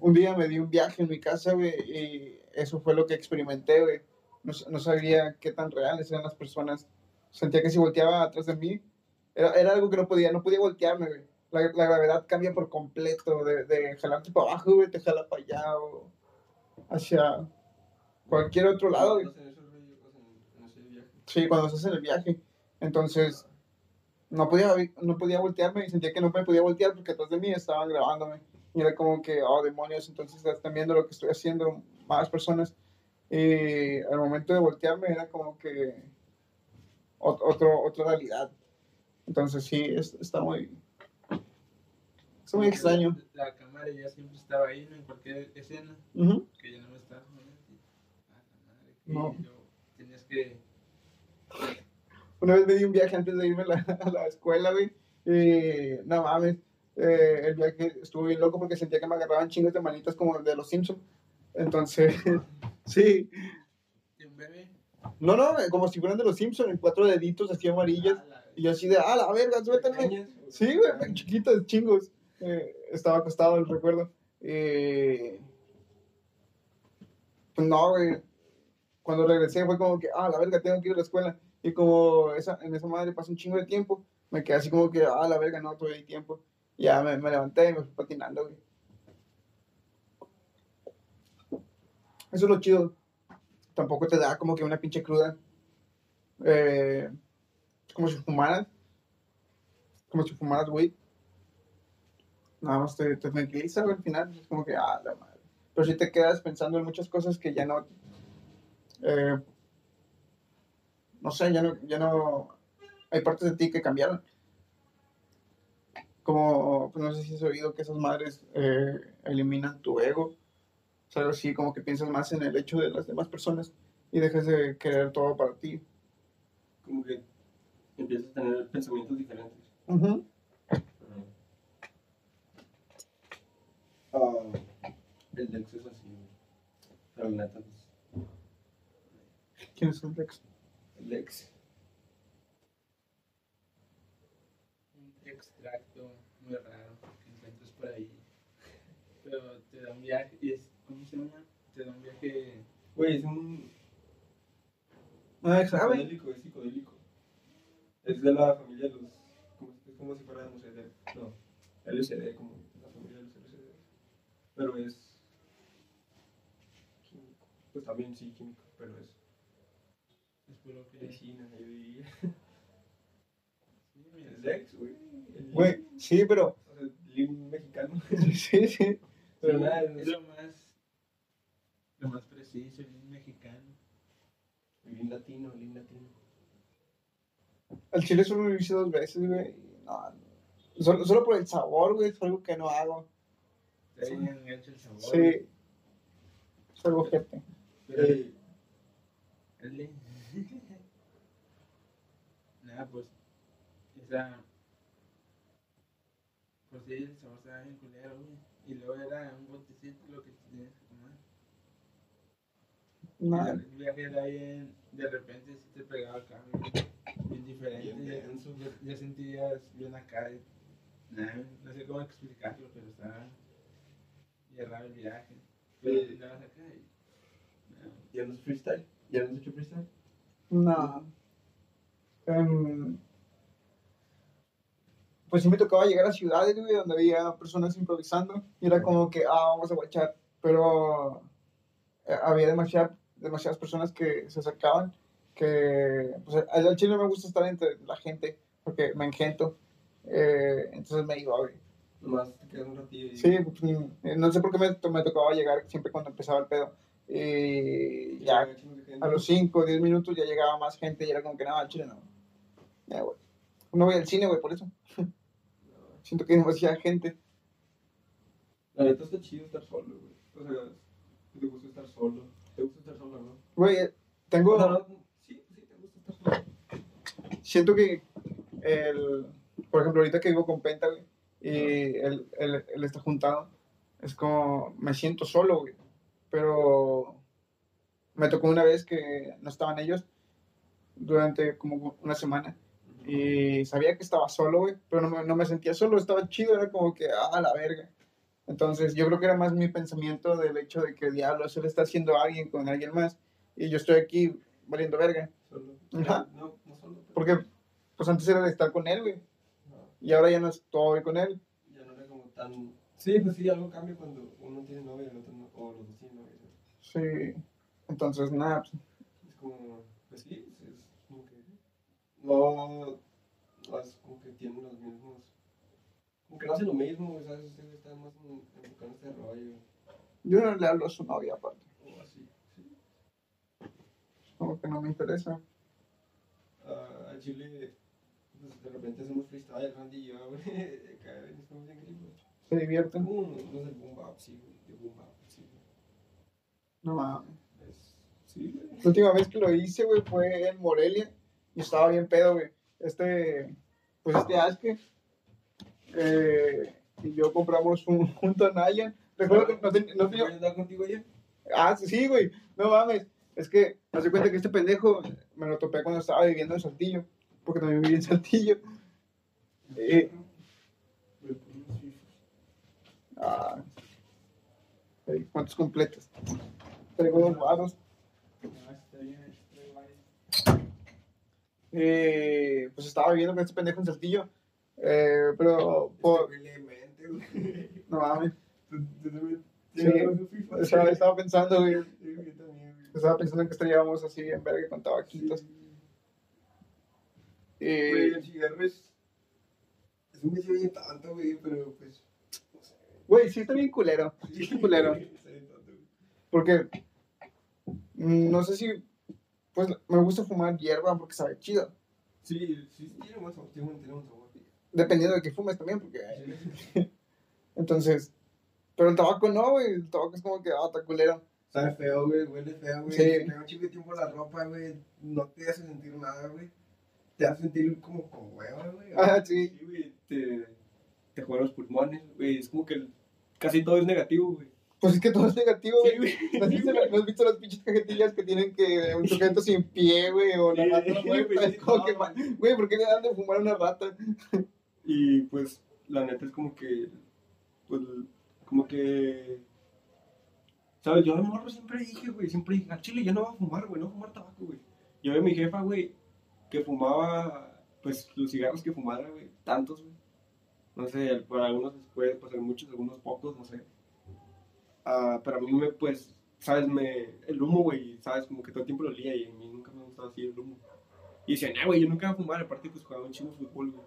Un día me di un viaje en mi casa, güey, y eso fue lo que experimenté, güey. No, no sabía qué tan reales eran las personas. Sentía que si volteaba atrás de mí, era, era algo que no podía, no podía voltearme, güey. La, la gravedad cambia por completo, de, de jalarte para abajo, güey, te jala para allá o hacia cualquier otro lado, güey. Sí, cuando estás en el viaje. Entonces, no podía, no podía voltearme y sentía que no me podía voltear porque atrás de mí estaban grabándome. Y era como que, oh, demonios, entonces están viendo lo que estoy haciendo más personas. Y al momento de voltearme era como que ot- otro, otra realidad. Entonces, sí, es- está muy... Está muy extraño. La cámara ya siempre estaba ahí, ¿no? En cualquier escena, Ujú. que ya no está. ¿no? Ah, la No. yo- Tenías que... Una vez me di un viaje antes de irme a la, a la escuela, güey. Y no mames, eh, el viaje estuvo bien loco porque sentía que me agarraban chingos de manitas como de los Simpsons. Entonces, sí. de un bebé. No, no, eh, como si fueran de los Simpsons, en cuatro deditos así amarillas. Ah, Y yo así de, ah, la verga, suéltame. Sí, güey, chiquitos, chingos. Eh, estaba acostado, el recuerdo. Eh, pues no, güey. Cuando regresé fue como que, ah, la verga, tengo que ir a la escuela. Y como esa, en esa madre pasó un chingo de tiempo, me quedé así como que, ah, la verga, no, hay tiempo. Ya me, me levanté y me fui patinando. Eso es lo chido. Tampoco te da como que una pinche cruda. Eh, como si fumaras. Como si fumaras, güey. Nada más te, te tranquiliza, al final. Es como que, ah, la madre. Pero si te quedas pensando en muchas cosas que ya no. eh, no sé, ya no, ya no. Hay partes de ti que cambiaron. Como, pues no sé si has oído que esas madres eh, eliminan tu ego. O sea, así, como que piensas más en el hecho de las demás personas y dejas de querer todo para ti. Como que empiezas a tener pensamientos diferentes. Ujú. Ah, el Lex es así. Pero neta, pues, ¿Quién es el Rex? el Lex. un extracto muy raro que encuentras por ahí. Pero te da un viaje y es Güey, es un Ah, sabe. psicodélico, es psicodélico. Es de la familia de los. Como, es como si fuera, de, no, LSD, como la familia de los LSD. Pero es. Químico. Pues también sí, químico, pero es Es por lo que. medicina, yo diría. Sí, mira, Es ex, güey. El Güey, sí, pero. O sea, lim mexicano. Sí, sí. Pero sí, nada, es lo más. Lo más preciso, el mexicano. lim latino, lim latino. Al chile solo lo hice dos veces, güey. No, no. Solo, solo por el sabor, güey, es algo que no hago. Está bien hecho el sabor. Sí. Es algo fuerte. Pero. El de- Nada, pues. Esa. Sí, el sabor estaba bien culero, güey. Y luego era un botecito lo que tenías que tomar. Nada. El viaje era bien. De repente sí te pegaba acá, güey. Bien diferente. Bien ya- ya, ya sentías bien acá. y- Nah, no sé cómo explicarlo, pero estaba. Bien raro el viaje. Pero Sí. andabas acá y. nah, ¿Ya no es freestyle? ¿Ya no has hecho freestyle? No. Em, pues sí me tocaba llegar a ciudades, güey, donde había personas improvisando. Y era como que, ah, vamos a guachar. Pero eh, había demasiada- demasiadas personas que se acercaban. Que, pues al chile me gusta estar entre la gente, porque me engento. Eh, entonces me iba, güey. Te quedas un ratillo y... Sí, pues, mm, no sé por qué me, me tocaba llegar siempre cuando empezaba el pedo. Y ya a los 5 o 10 minutos ya llegaba más gente y era como que nada, al chile no. Ya, güey. No voy al cine, güey, por eso. Siento que hay demasiada gente. La neta está chido estar solo, güey. O sea, te gusta estar solo. Te gusta estar solo, ¿no? Güey, tengo. O sea, no- sí, sí, te gusta estar solo. Siento que el. Por ejemplo, ahorita que vivo con Penta, güey, y él, él, él está juntado, es como. Me siento solo, güey. Pero. Me tocó una vez que no estaban ellos durante como una semana. Y sabía que estaba solo, güey, pero no me, no me sentía solo, estaba chido, era como que, ah, la verga. Entonces, yo creo que era más mi pensamiento del hecho de que diablo, eso le está haciendo a alguien con alguien más, y yo estoy aquí valiendo verga. Solo. Ajá. No, no solo. pero- Porque, pues antes era de estar con él, güey, No, y ahora ya no estoy con él. ya no era como tan... Sí, pues sí, algo cambia cuando uno tiene novia y el otro no, o los dos tienen novia. Sí. Entonces, nada, pues, Es como, pues sí, es, es como que no, no es como que tienen los mismos, como que no hacen lo mismo, ¿sabes? Ustedes están más en- enfocado en este rollo, yo no le hablo a su novia aparte, o así, sí. como que no me interesa. Ah, al Chile, pues de repente hacemos freestyle, Randy y yo, güey, acá estamos bien gringos. Se divierten. Como, no sé, boom bap, sí, güey, de boom bap, sí. No mames. Es, sí, güey. La última vez que lo hice, güey, fue en Morelia. Y estaba bien pedo, güey. Este, pues este Aske. Eh, y yo compramos un junto a Nayan. Recuerdo que no, ten- no ¿No tenía- contigo ayer? Ah, sí, güey. No mames. Es que, hace cuenta que este pendejo me lo topé cuando estaba viviendo en Saltillo. Porque también viví en Saltillo. Eh, ah, ¿Cuántos completos? Traigo dos varos. No, está bien, traigo varios. Eh, pues estaba viviendo con este pendejo en Saltillo. Eh, pero, por, güey güey. no mames. Sí. Estaba, estaba pensando, güey. Güey. Estaba pensando en que estaríamos así en verga con tabaquitos. Güey, Eh, el cigarro es. Es un vicio bien tanto, güey, pero pues. No sé. Güey, sí está bien culero. Sí está culero. Güey. Porque mm, no sé si. Pues me gusta fumar hierba porque sabe chido. Sí, sí, tiene buen sabor, tiene. Dependiendo de que fumes también, porque. Entonces. Pero el tabaco no, güey. El tabaco es como que, ah, está culero. Sabe feo, güey, huele feo, güey. Sí. Pega un chingo de tiempo la ropa, güey. No te hace sentir nada, güey. Te hace sentir como con hueva, güey. Ah, sí. güey. Te, te juegan los pulmones, güey. Es como que el- casi todo es negativo, güey. Pues es que todo es negativo, Sí, güey. güey. ¿No has visto, ¿no has visto las pinches cajetillas que tienen que un sujeto sin pie, güey? O la Sí, rata güey, como que, güey, ¿por qué le dan de fumar a una rata? Y pues, la neta es como que. Pues, como que. ¿Sabes? Yo de morro siempre dije, güey, siempre dije, al chile yo no voy a fumar, güey, no voy a fumar tabaco, güey. Yo vi a mi jefa, güey, que fumaba, pues, los cigarros que fumara, güey, tantos, güey. No sé, para algunos puede pasar muchos, algunos pocos, no sé. Ah, pero a mí me, pues, ¿sabes? Me, el humo, güey, ¿sabes? Como que todo el tiempo lo olía y a mí nunca me ha gustado así el humo. Y decía, no, güey, yo nunca voy a fumar, aparte, pues, jugaba un chingo fútbol, güey.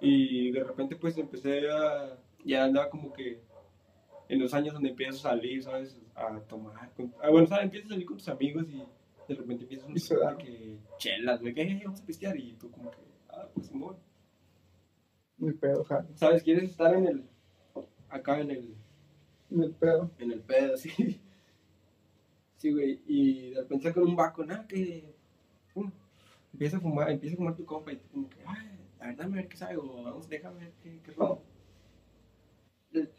Y de repente, pues, empecé a, ya andaba como que en los años donde empiezas a salir, ¿sabes? A tomar. Con, ah, bueno, ¿sabes? Empiezas a salir con tus amigos y de repente empiezas Y se a da. de que chelas, güey, que vamos a pistear y tú como que, ah, pues Simón. Ni pedo, jale. ¿Sabes? Quieres estar en el, acá en el, Ni pedo. en el pedo, sí. Sí, güey, y de repente con un vaco, nada, que, pum, empieza a fumar, empieza a fumar tu compa y como que, ay, a ver, dame a ver qué sabe, o vamos, déjame ver qué, qué rollo.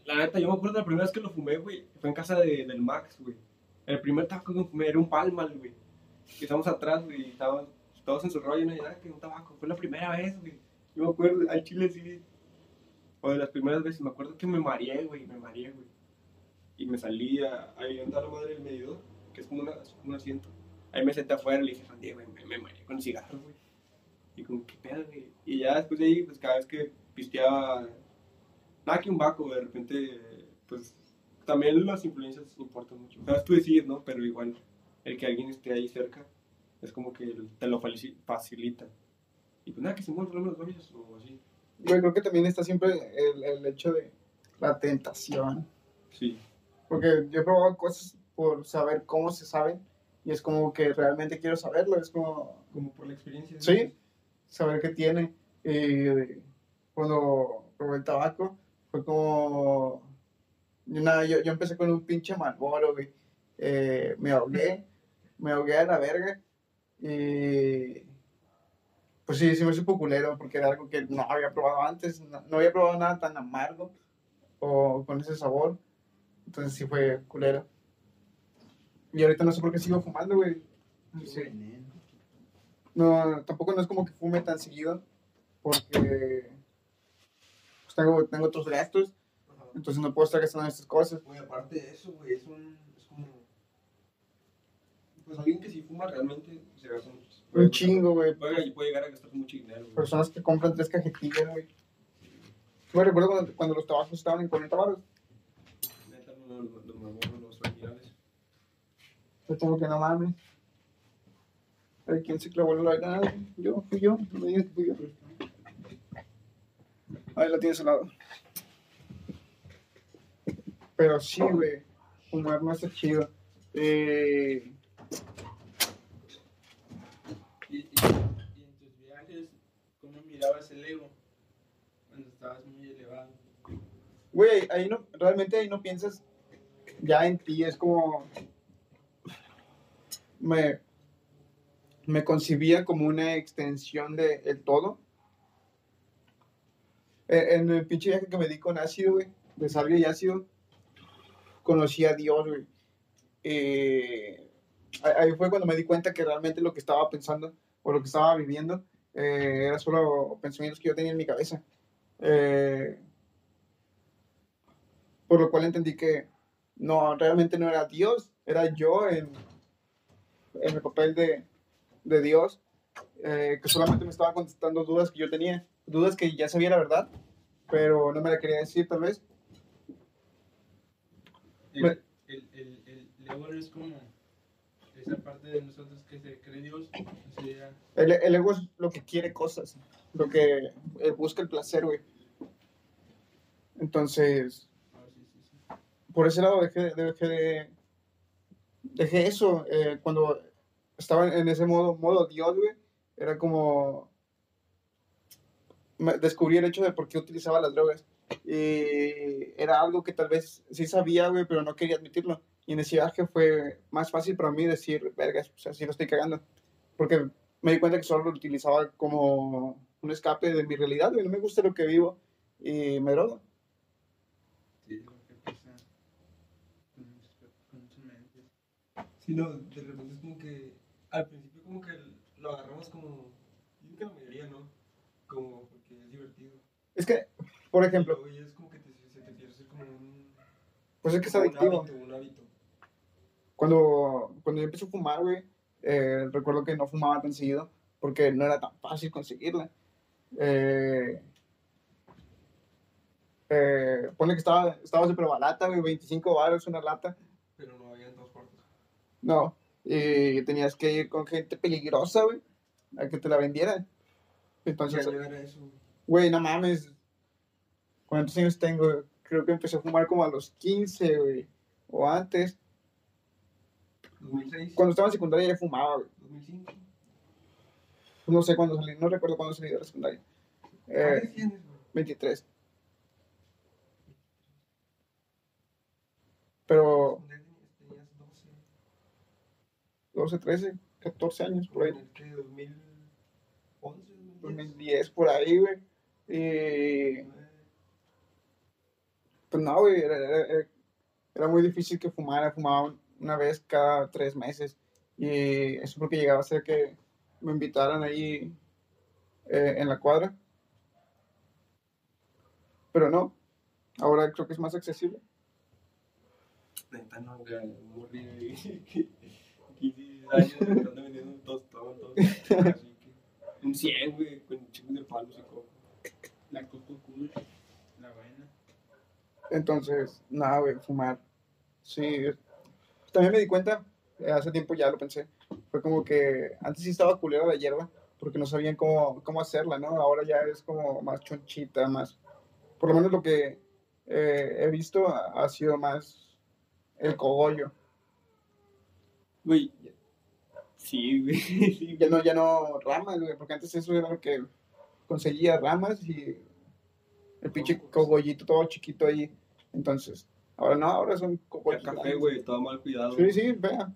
La neta, yo me acuerdo la primera vez que lo fumé, güey, fue en casa de, del Max, güey. El primer tabaco que fumé era un Palmal, güey. Que estábamos atrás, güey, y todos en su rollo, no nada que un tabaco. Fue la primera vez, güey. Yo me acuerdo, al chile sí. O de las primeras veces, me acuerdo que me mareé, güey, me mareé, güey. Y me salí a, ahí anda la madre del medidor, que es como, una, un asiento. Ahí me senté afuera y le dije, güey, me, me mareé con el cigarro, güey. Y como, ¿qué pedo, güey? Y ya después de ahí, pues cada vez que pisteaba, nada que un vaco, de repente, pues también las influencias importan mucho. Sabes, tú decides, ¿no? Pero igual, el que alguien esté ahí cerca, es como que te lo facilita. Y pues nada, que se muevan los baños o así. Yo creo que también está siempre el, el hecho de la tentación. Sí. Porque yo he probado cosas por saber cómo se saben y es como que realmente quiero saberlo. Es como Como por la experiencia. Sí, saber qué tiene. Y cuando probé el tabaco, fue como. Yo, nada, yo, yo empecé con un pinche Marlboro, güey. Eh, me ahogué, me ahogué a la verga. Y. Pues sí, sí me supo culero, porque era algo que no había probado antes. No, no había probado nada tan amargo o con ese sabor. Entonces sí fue culero. Y ahorita no sé por qué sigo fumando, güey. Sí. No, tampoco no es como que fume tan seguido, porque pues, tengo, tengo otros gastos, entonces no puedo estar gastando en estas cosas. Güey, aparte de eso, güey, es un. Es como. Pues alguien que si fuma realmente se gasta mucho. Un chingo, güey. Puede, puede llegar a gastar mucho dinero, güey. Personas que compran tres cajetillas, güey. Me recuerdo cuando, cuando los trabajos estaban en 40 baros. Neta, no, no, no, no, no, los originales. Yo tengo que no mames. Ver, ¿quién se clavó la vaina? Yo, fui yo, no me digas que fui yo. Ahí la tienes al lado. Pero sí, güey. Fumar no está chido. Eh, Y, y, y en tus viajes, ¿cómo mirabas el ego cuando estabas muy elevado? Güey, ahí no, realmente ahí no piensas ya en ti, es como me, me concibía como una extensión de el todo. Eh, En el pinche viaje que me di con ácido, güey, de salvia y ácido, conocí a Dios, güey. Eh, ahí fue cuando me di cuenta que realmente lo que estaba pensando o lo que estaba viviendo eh, era solo pensamientos que yo tenía en mi cabeza. Eh, por lo cual entendí que no, realmente no era Dios, era yo en, en el papel de, de Dios, eh, que solamente me estaba contestando dudas que yo tenía, dudas que ya sabía la verdad, pero no me la quería decir tal vez. El, Me- el, el, el, ego es como esa parte de nosotros que se cree Dios. O sea, El, ego es lo que quiere cosas, lo que eh, busca el placer, güey. Entonces, ah, por ese lado dejé, dejé de dejé eso eh, cuando estaba en ese modo modo Dios güey era como descubrí el hecho de por qué utilizaba las drogas. Y era algo que tal vez sí sabía güey pero no quería admitirlo. Y en ese viaje fue más fácil para mí decir vergas o sea sí lo estoy cagando porque me di cuenta que solo lo utilizaba como un escape de mi realidad güey no me gusta lo que vivo y me drogo Sí, lo que pasa con muchas, con muchas mentes. Sí, no, de repente es como que al principio como que lo agarramos como, yo creo que la mayoría no, como porque es divertido. es que por ejemplo Y es como que te, se te hacer como un, pues es que es como un adictivo hábito, un hábito. cuando, cuando yo empecé a fumar, güey, eh, recuerdo que no fumaba tan seguido porque no era tan fácil conseguirla. Eh, eh, pone que estaba, estaba súper barata, güey, 25 baros una lata. Pero no había en todas partes. No, y tenías que ir con gente peligrosa, güey, a que te la vendieran. Entonces, güey? no mames. ¿Cuántos años tengo? Creo que empecé a fumar como a los 15, güey, o antes. 2006. Cuando estaba en secundaria ya fumaba, güey. 2005. No sé cuándo salí, no recuerdo cuándo salí de la secundaria. ¿Qué Eh, tienes, güey? 23. Pero Tenías 12. 12, 13, 14 años por ahí. ¿En qué? 2011, 2010. 2010 por ahí, güey. Y pues no, güey, era, era- era- muy difícil que fumara. Fumaba una vez cada tres meses. Y eso porque llegaba a ser que me invitaran ahí eh, en la cuadra. Pero no, ahora creo que es más accesible. Neta, no, güey. Morí, güey. 15 años estando vendiendo un tostón, todo. Así que. Un 100, güey, con chingos de palos y coco. La Coco Cool, la buena. Entonces, nada, güey, fumar. Sí. También me di cuenta, eh, hace tiempo ya lo pensé, fue como que antes sí estaba culera la hierba, porque no sabían cómo, cómo hacerla, ¿no? Ahora ya es como más chonchita, más... Por lo menos lo que eh, he visto ha, ha sido más el cogollo. Güey. Sí, güey. Sí, Ya no, ya no ramas, güey, porque antes eso era lo que conseguía ramas y el pinche cogollito todo chiquito ahí. Entonces, ahora no, ahora son El cogollos. café, güey, todo mal cuidado. Sí, sí, vea.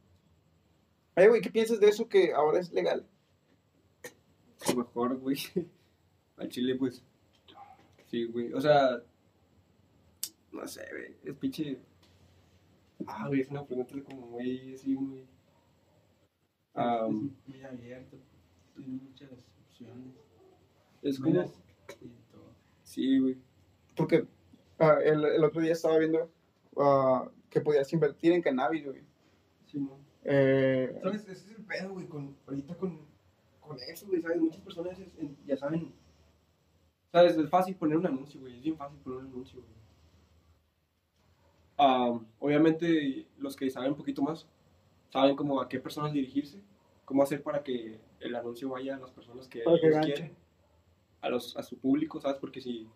Ay, güey, ¿qué piensas de eso que ahora es legal? Lo mejor, güey. Al chile, pues. Sí, güey. O sea. No sé, güey. Es pinche. Ah, güey, es una pregunta como muy así, muy. Am, es muy abierto. Tiene muchas opciones. es como. Sí, güey. Porque ah, el, el otro día estaba viendo ah, que podías invertir en cannabis, güey. Sí, no. Eh, ¿Sabes? Ese es el pedo, güey. Con, ahorita con, con eso, güey. ¿Sabes? Muchas personas es- en- ya saben. ¿Sabes? Es fácil poner un anuncio, güey. Es bien fácil poner un anuncio, güey. Am, obviamente, los que saben un poquito más saben como a qué personas dirigirse, cómo hacer para que el anuncio vaya a las personas que ellos quieren, a, los, a su público, ¿sabes? Porque si,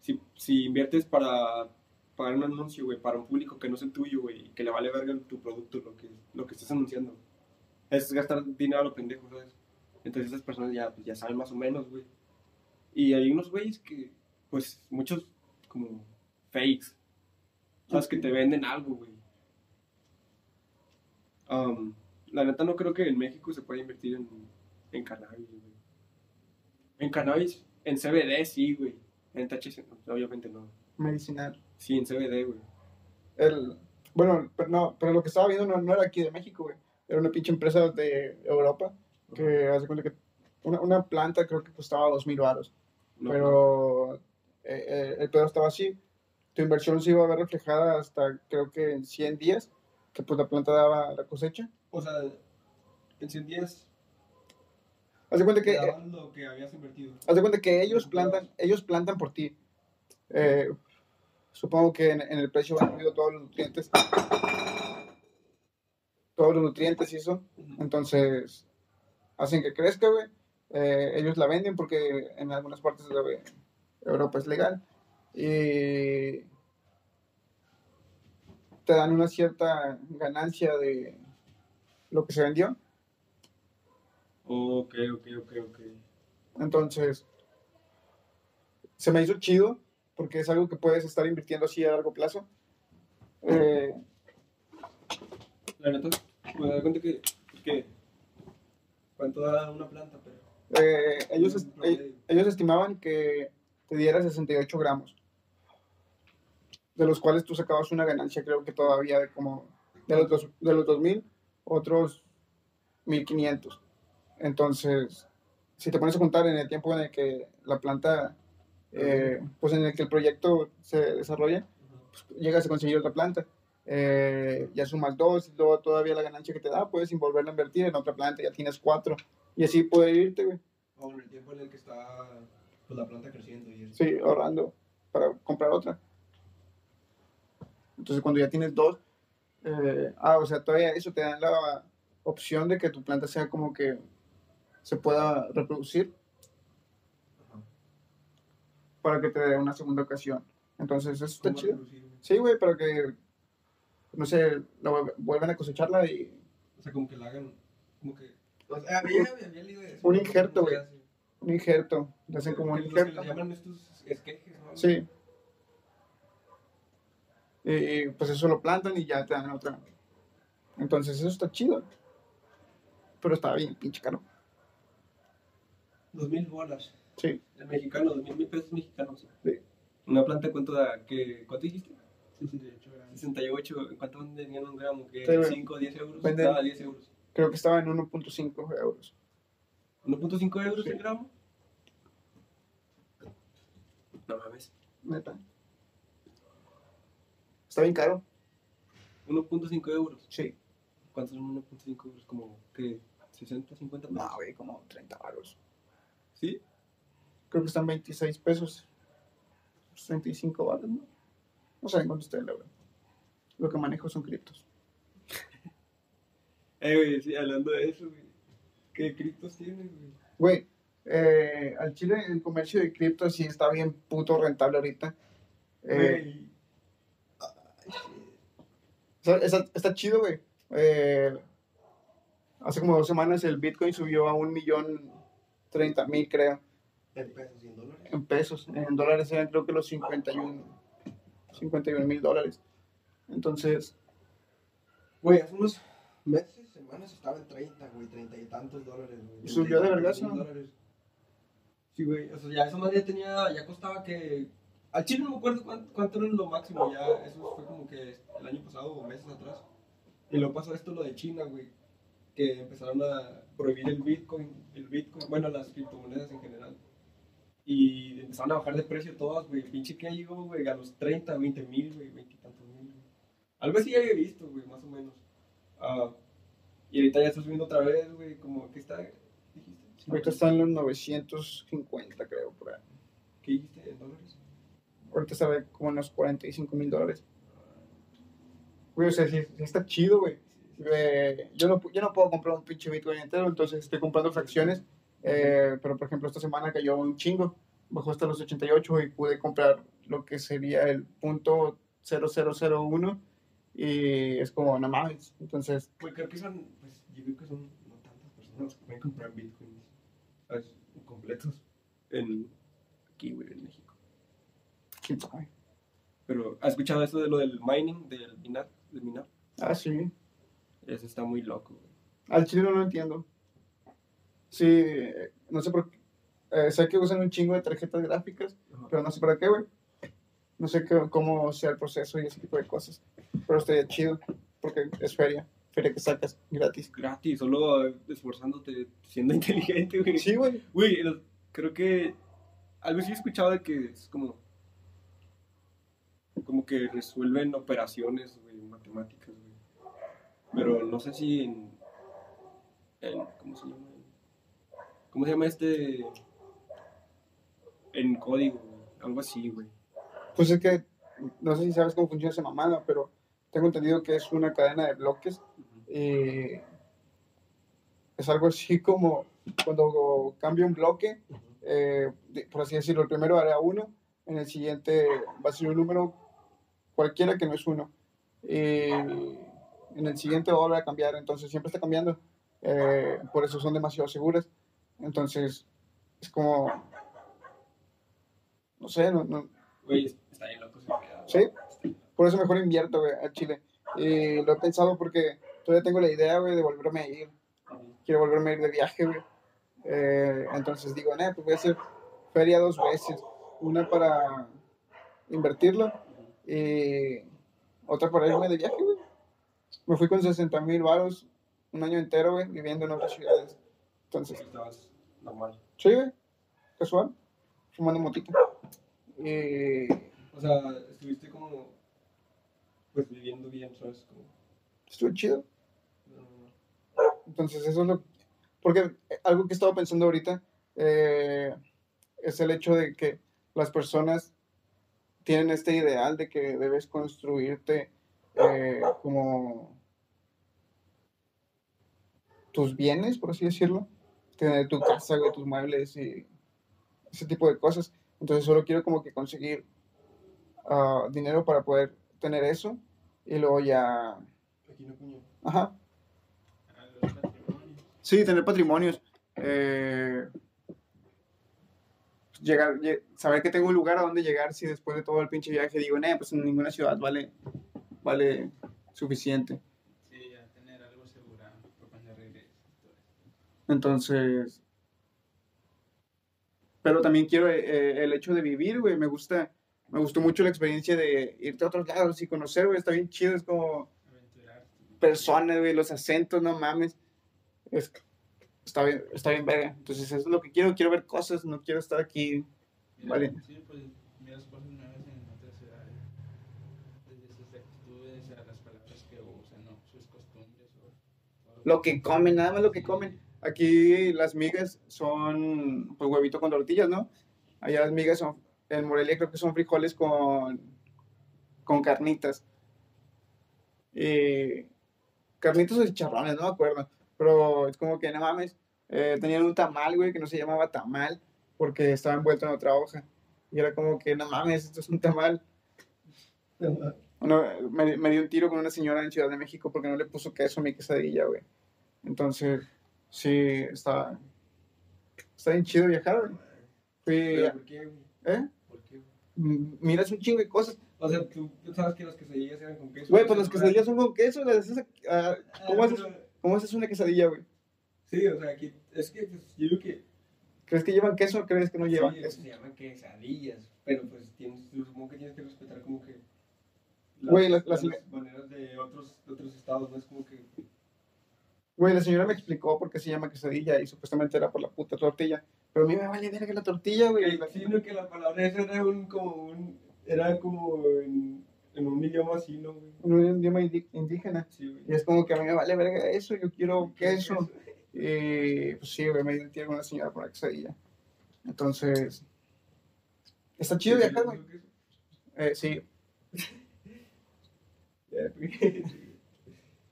si, si inviertes para pagar un anuncio, güey, para un público que no es el tuyo, güey, que le vale verga tu producto, lo que, lo que estás anunciando, es gastar dinero a lo pendejo, ¿sabes? Entonces esas personas ya, pues, ya saben más o menos, güey. Y hay unos güeyes que, pues, muchos como fakes, ¿sabes? Que te venden algo, güey. Um, la neta no creo que en México se pueda invertir en, en cannabis, güey. En cannabis, en CBD sí, güey. En THC, no, obviamente no. medicinal. Sí, en CBD, güey. El, bueno, pero no, pero lo que estaba viendo no, no era aquí de México, güey. Era una pinche empresa de Europa que hace cuenta que una, una planta creo que costaba dos mil baros. No, pero eh, eh, el pedo estaba así. Tu inversión se iba a ver reflejada hasta creo que en 100 días, que pues la planta daba la cosecha. O sea, en 100 días Haz de cuenta que, daban lo que habías invertido. haz de cuenta que ellos plantan, ellos plantan por ti. Eh, supongo que en, en el precio van incluidos todos los nutrientes. Todos los nutrientes y eso. Entonces, hacen que crezca, güey. Eh, ellos la venden porque en algunas partes de Europa es legal. Y te dan una cierta ganancia de lo que se vendió. Ok, ok, ok, ok. Entonces, se me hizo chido porque es algo que puedes estar invirtiendo así a largo plazo. Eh, La neta, me da cuenta que, que cuánto da una planta, pero eh, ellos, est- eh, ellos estimaban que te diera 68 gramos, de los cuales tú sacabas una ganancia, creo que todavía de como de los, dos, de los 2000, otros 1500. Entonces, si te pones a contar en el tiempo en el que la planta, eh, pues en el que el proyecto se desarrolla, pues, llegas a conseguir otra planta. eh, ya sumas dos, y luego todavía la ganancia que te da, puedes volverla a invertir en otra planta, ya tienes cuatro. Y así puedes irte, güey. O en el tiempo en el que está pues, la planta creciendo y eso. Sí, ahorrando para comprar otra. Entonces, cuando ya tienes dos, eh, ah, o sea, todavía eso te da la opción de que tu planta sea como que se pueda reproducir Ajá. para que te dé una segunda ocasión. Entonces, eso está ¿Cómo chido. reproducir? Sí, güey, para que, no sé, la vuelv- vuelvan a cosecharla y O sea, como que la hagan. Como que. O sea, había, había leído eso. Un injerto, güey. un injerto, le hacen como un Que los que injerto. le llaman estos esquejes, ¿no? Sí. Y pues eso lo plantan y ya te dan otra. Entonces eso está chido. Pero está bien, pinche caro. Dos mil bolas. Sí. El mexicano, dos mil mil pesos mexicanos. Sí. Una planta, ¿cuánto da? ¿Qué, ¿Cuánto dijiste? 68 gramos. 68. ¿en ¿Cuánto vendían un gramo? ¿Qué? Sí, güey. 5 o 10 euros? Venden- Daba 10 euros. Creo que estaba en 1.5 euros. 1.5 euros Sí. el gramo. No mames. Neta. Está bien caro. 1.5 euros. Sí. ¿Cuántos son 1.5 euros? Como que 60, 50 pesos. No, güey, como 30 baros. ¿Sí? Creo que están 26 pesos. 35 baros, ¿no? No saben cuánto está el euro. Lo que manejo son criptos. Eh, güey, sí, hablando de eso, güey. ¿Qué criptos tienes, güey? Güey, eh, al Chile el comercio de criptos sí está bien puto rentable ahorita. Eh, Güey. Está, chido, güey. Eh, hace como dos semanas el Bitcoin subió a un millón treinta mil, creo, En pesos y en dólares. en pesos. En dólares eran creo que los 51 mil dólares. Entonces, Güey, hace unos meses, semanas estaba en 30, güey, 30 y tantos dólares, güey. ¿Subió de 30 vergas, mil no? Sí, güey, o sea, ya esa madre tenía, ya costaba que... Al chile no me acuerdo cuánto, cuánto era lo máximo, ya, eso fue como que el año pasado o meses atrás. Y luego pasó esto lo de China, güey, que empezaron a prohibir el Bitcoin, el Bitcoin, bueno, las criptomonedas en general. Y empezaron a bajar de precio todas, güey, el pinche que llegó, güey, a los 30, 20 mil, güey, 20 y tantos mil, güey. Algo así ya había visto, güey, más o menos. Ah, y ahorita ya está subiendo otra vez, güey, como que está, dijiste? ahorita están los 950, creo, por ahí. ¿Qué dijiste en dólares? Ahorita está como en los 45 mil dólares. Güey, o sea, sí, sí está chido, güey. Eh, yo, no, yo no puedo comprar un pinche Bitcoin entero, entonces estoy comprando fracciones. eh, pero, por ejemplo, esta semana cayó un chingo. Bajó hasta los 88 y pude comprar lo que sería el punto 0001. Y es como, no mames. Entonces, Güey, creo que son, pues, yo creo que son no tantas personas que pueden comprar bitcoins completos en, aquí, güey, en México. Quién sabe. Pero, ¿has escuchado eso de lo del mining, del minar? Del minar? Ah, sí. Eso está muy loco. Al chile no lo entiendo. Sí, no sé por qué. eh, sé que usan un chingo de tarjetas gráficas, Ajá. pero no sé para qué, güey. No sé qué- cómo sea el proceso y ese tipo de cosas. Pero estaría chido, porque es feria. Feria que sacas gratis. Gratis, solo eh, esforzándote, siendo inteligente, güey. Sí, güey. Güey, creo que algo sí he escuchado de que es como como que resuelven operaciones, güey, matemáticas, güey. Pero no sé si en, en ¿cómo se llama? ¿Cómo se llama este? En código, algo así, güey. Pues es que, no sé si sabes cómo funciona esa mamada, pero tengo entendido que es una cadena de bloques. Y es algo así como cuando cambia un bloque, eh, por así decirlo, el primero hará uno, en el siguiente va a ser un número cualquiera que no es uno. Y en el siguiente va a volver a cambiar, entonces siempre está cambiando. Eh, por eso son demasiado seguras. Entonces, es como, no sé, no, no- Güey, está bien loco sí, por eso mejor invierto, güey, a Chile. Y lo he pensado porque todavía tengo la idea, güey, de volverme a ir. Quiero volverme a ir de viaje, güey. Eh, entonces digo, nah, pues voy a hacer feria dos veces. Una para invertirla y otra para irme de viaje, güey. Me fui con 60 mil varos un año entero, güey, viviendo en otras ciudades. Entonces, Estabas normal. sí, güey, casual, fumando motita. Y O sea, estuviste como. pues viviendo bien, ¿sabes? Como, Estuvo chido. no, no, no. Entonces, eso es lo. Porque eh, algo que estaba pensando ahorita eh, es el hecho de que las personas tienen este ideal de que debes construirte eh, como tus bienes, por así decirlo. Tener tu casa, güey, tus muebles y ese tipo de cosas. Entonces, solo quiero como que conseguir ah, dinero para poder tener eso y luego ya. Aquí no, coño. Ajá. A los patrimonios. Sí, tener patrimonios. eh, llegar, lle- saber que tengo un lugar a donde llegar si después de todo el pinche viaje digo, nah, pues en ninguna ciudad vale, vale suficiente. Sí, ya tener algo para cuando eso. Entonces, pero también quiero eh, eh, el hecho de vivir, güey, me gusta, me gustó mucho la experiencia de irte a otros lados y conocer, güey, está bien chido, es como personas, güey, los acentos, no mames. Es, está bien, está bien verga. Entonces, eso es lo que quiero, quiero ver cosas, no quiero estar aquí. Mira, Vale. Sí, pues miras cosas nuevas en otras ciudades. Desde sus actitudes a las palabras que usan, ¿no? sus costumbres. O, o- Lo que comen, nada más lo que comen. Aquí las migas son, pues, huevito con tortillas, ¿no? Allá las migas son, en Morelia creo que son frijoles con, con carnitas. Y carnitas o chicharrones, no me acuerdo. Pero es como que, no mames, eh, tenían un tamal, güey, que no se llamaba tamal porque estaba envuelto en otra hoja. Y era como que, no mames, esto es un tamal. Uno, me, me dio un tiro con una señora en Ciudad de México porque no le puso queso a mi quesadilla, güey. Entonces, sí, está, está bien chido viajar, güey. Fui, ¿Pero por qué, güey? ¿eh? ¿Por qué, güey? Miras un chingo de cosas. O sea, tú, sabes que las quesadillas eran con queso. Güey, pues las quesadillas son con queso. las haces, Ah, ¿cómo, haces, pero- ¿Cómo haces una quesadilla, güey? Sí, o sea, aquí, es que pues, yo digo que ¿Crees que llevan queso o crees que no llevan sí, queso? se llaman quesadillas, pero pues tienes, supongo que tienes que respetar como que Güey, las- las- maneras de otros, de otros estados, no es como que Güey, la señora me explicó por qué se llama quesadilla y supuestamente era por la puta tortilla. Pero a mí me vale verga la tortilla, güey. que- sino que la palabra esa era un como un era como en, en un idioma así, ¿no? güey? Un idioma indígena. Sí, güey. Y es como que a mí me vale verga eso, yo quiero queso. Y pues sí, güey, me identifiqué con una señora por la quesadilla. Entonces, está chido viajar, güey. Eh, sí.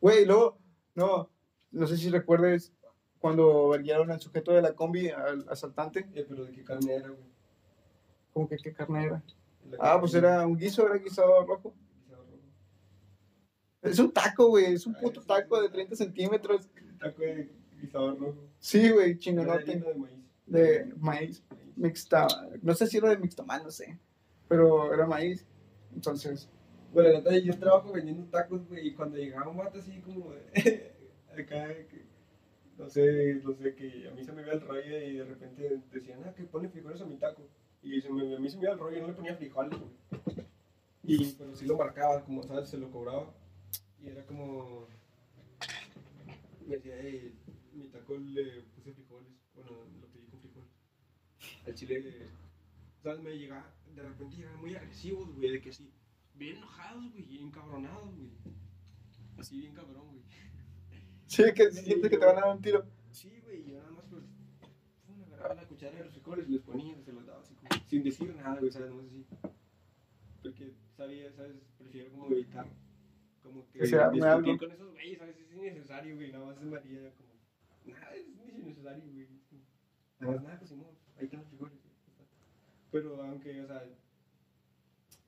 Güey. Luego, no, no sé si recuerdes cuando verguiaron al sujeto de la combi, al asaltante. Eh, pero de qué carne era, güey. Como que qué carne era. Ah, pues era un guiso, era guisado rojo. Es un taco, güey, es un Ah, puto taco de 30 centímetros. Taco de guisado rojo. Sí, güey, chingonote. de maíz. De maíz. Maíz. Mixta, no sé si era de mixtamal, no sé. Pero era maíz. Entonces, Bueno, la neta, yo trabajo vendiendo tacos, güey, y cuando llegaba un vato así como de, acá, no sé, no sé, que a mí se me iba el rollo y de repente decían, ah, que pone frijoles a mi taco. Y se me, a mí se me iba el rollo, no le ponía frijoles, güey. Y, pero sí lo marcaba, como, ¿sabes? Se lo cobraba. Y era como, me decía, hey, mi taco le puse frijoles, bueno, lo pedí con frijoles. Al chile, ¿sabes? Me llegaba, de repente llegaban muy agresivos, güey, de que sí bien enojados, güey, bien cabronados, güey. Así bien cabrón, güey. sí, que sientes que te van a dar un tiro. Sí, güey, yo nada más pues pum, agarraba la cuchara de los frijoles y les ponía, se los daba sin decir nada, güey, ¿sabes? Nomás así. Porque sabía, ¿sabes? Prefiero como evitar, como que Que se arme discutir con esos güeyes, ¿sabes? Es innecesario, güey, nada más es María como, nada, es innecesario, güey. Nada más, nada, pues Simón, ahí están los frijoles. Pero aunque, o sea,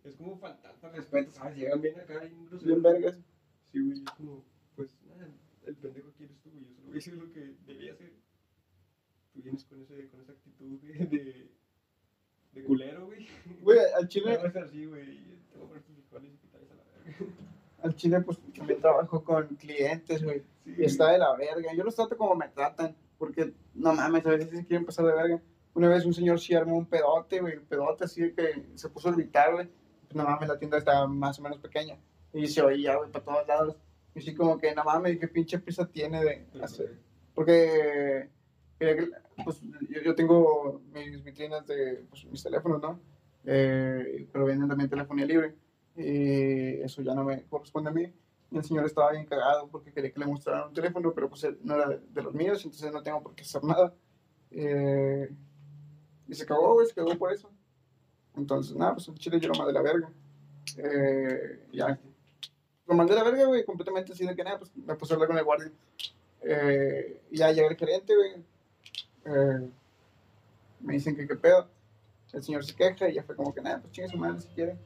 es como faltarte al respeto, ¿sabes? Llegan bien acá y groseros. Bien vergas. Sí, güey, es como, pues, nada, el pendejo aquí eres tú, güey, yo solo voy a decir lo que debía hacer. Tú vienes con, ese, con esa actitud, güey, de, de culero, güey. Güey, al No chile, a ser así, güey, frijoles y a la verga. al chile, pues también trabajo con clientes, güey. Sí, Y está de la verga. Yo los trato como me tratan. Porque, no mames, a veces sí quieren pasar de verga. Una vez un señor sí armó un pedote, güey. Un pedote así que se puso a gritar, güey. Pues, no mames, la tienda estaba más o menos pequeña. Y se oía, güey, para todos lados. Y así como que, no mames, qué pinche prisa tiene de hacer. Porque, mira pues, yo, yo tengo mis vitrinas de pues, mis teléfonos, ¿no? Eh, pero venden también telefonía libre. Y eso ya no me corresponde a mí. Y el señor estaba bien cagado porque quería que le mostraran un teléfono, pero pues no era de, los míos, entonces no tengo por qué hacer nada. Eh, y se cagó, güey, se cagó por eso. Entonces, nada, pues el chile yo lo mandé a la verga. Eh, ya. Lo mandé a la verga, güey, completamente así de que nada, pues me puse a hablar con el guardia. Eh, ya llega el gerente, güey. Eh, me dicen que qué pedo. El señor se queja y ya fue como que nada, pues chingue su madre si quiere.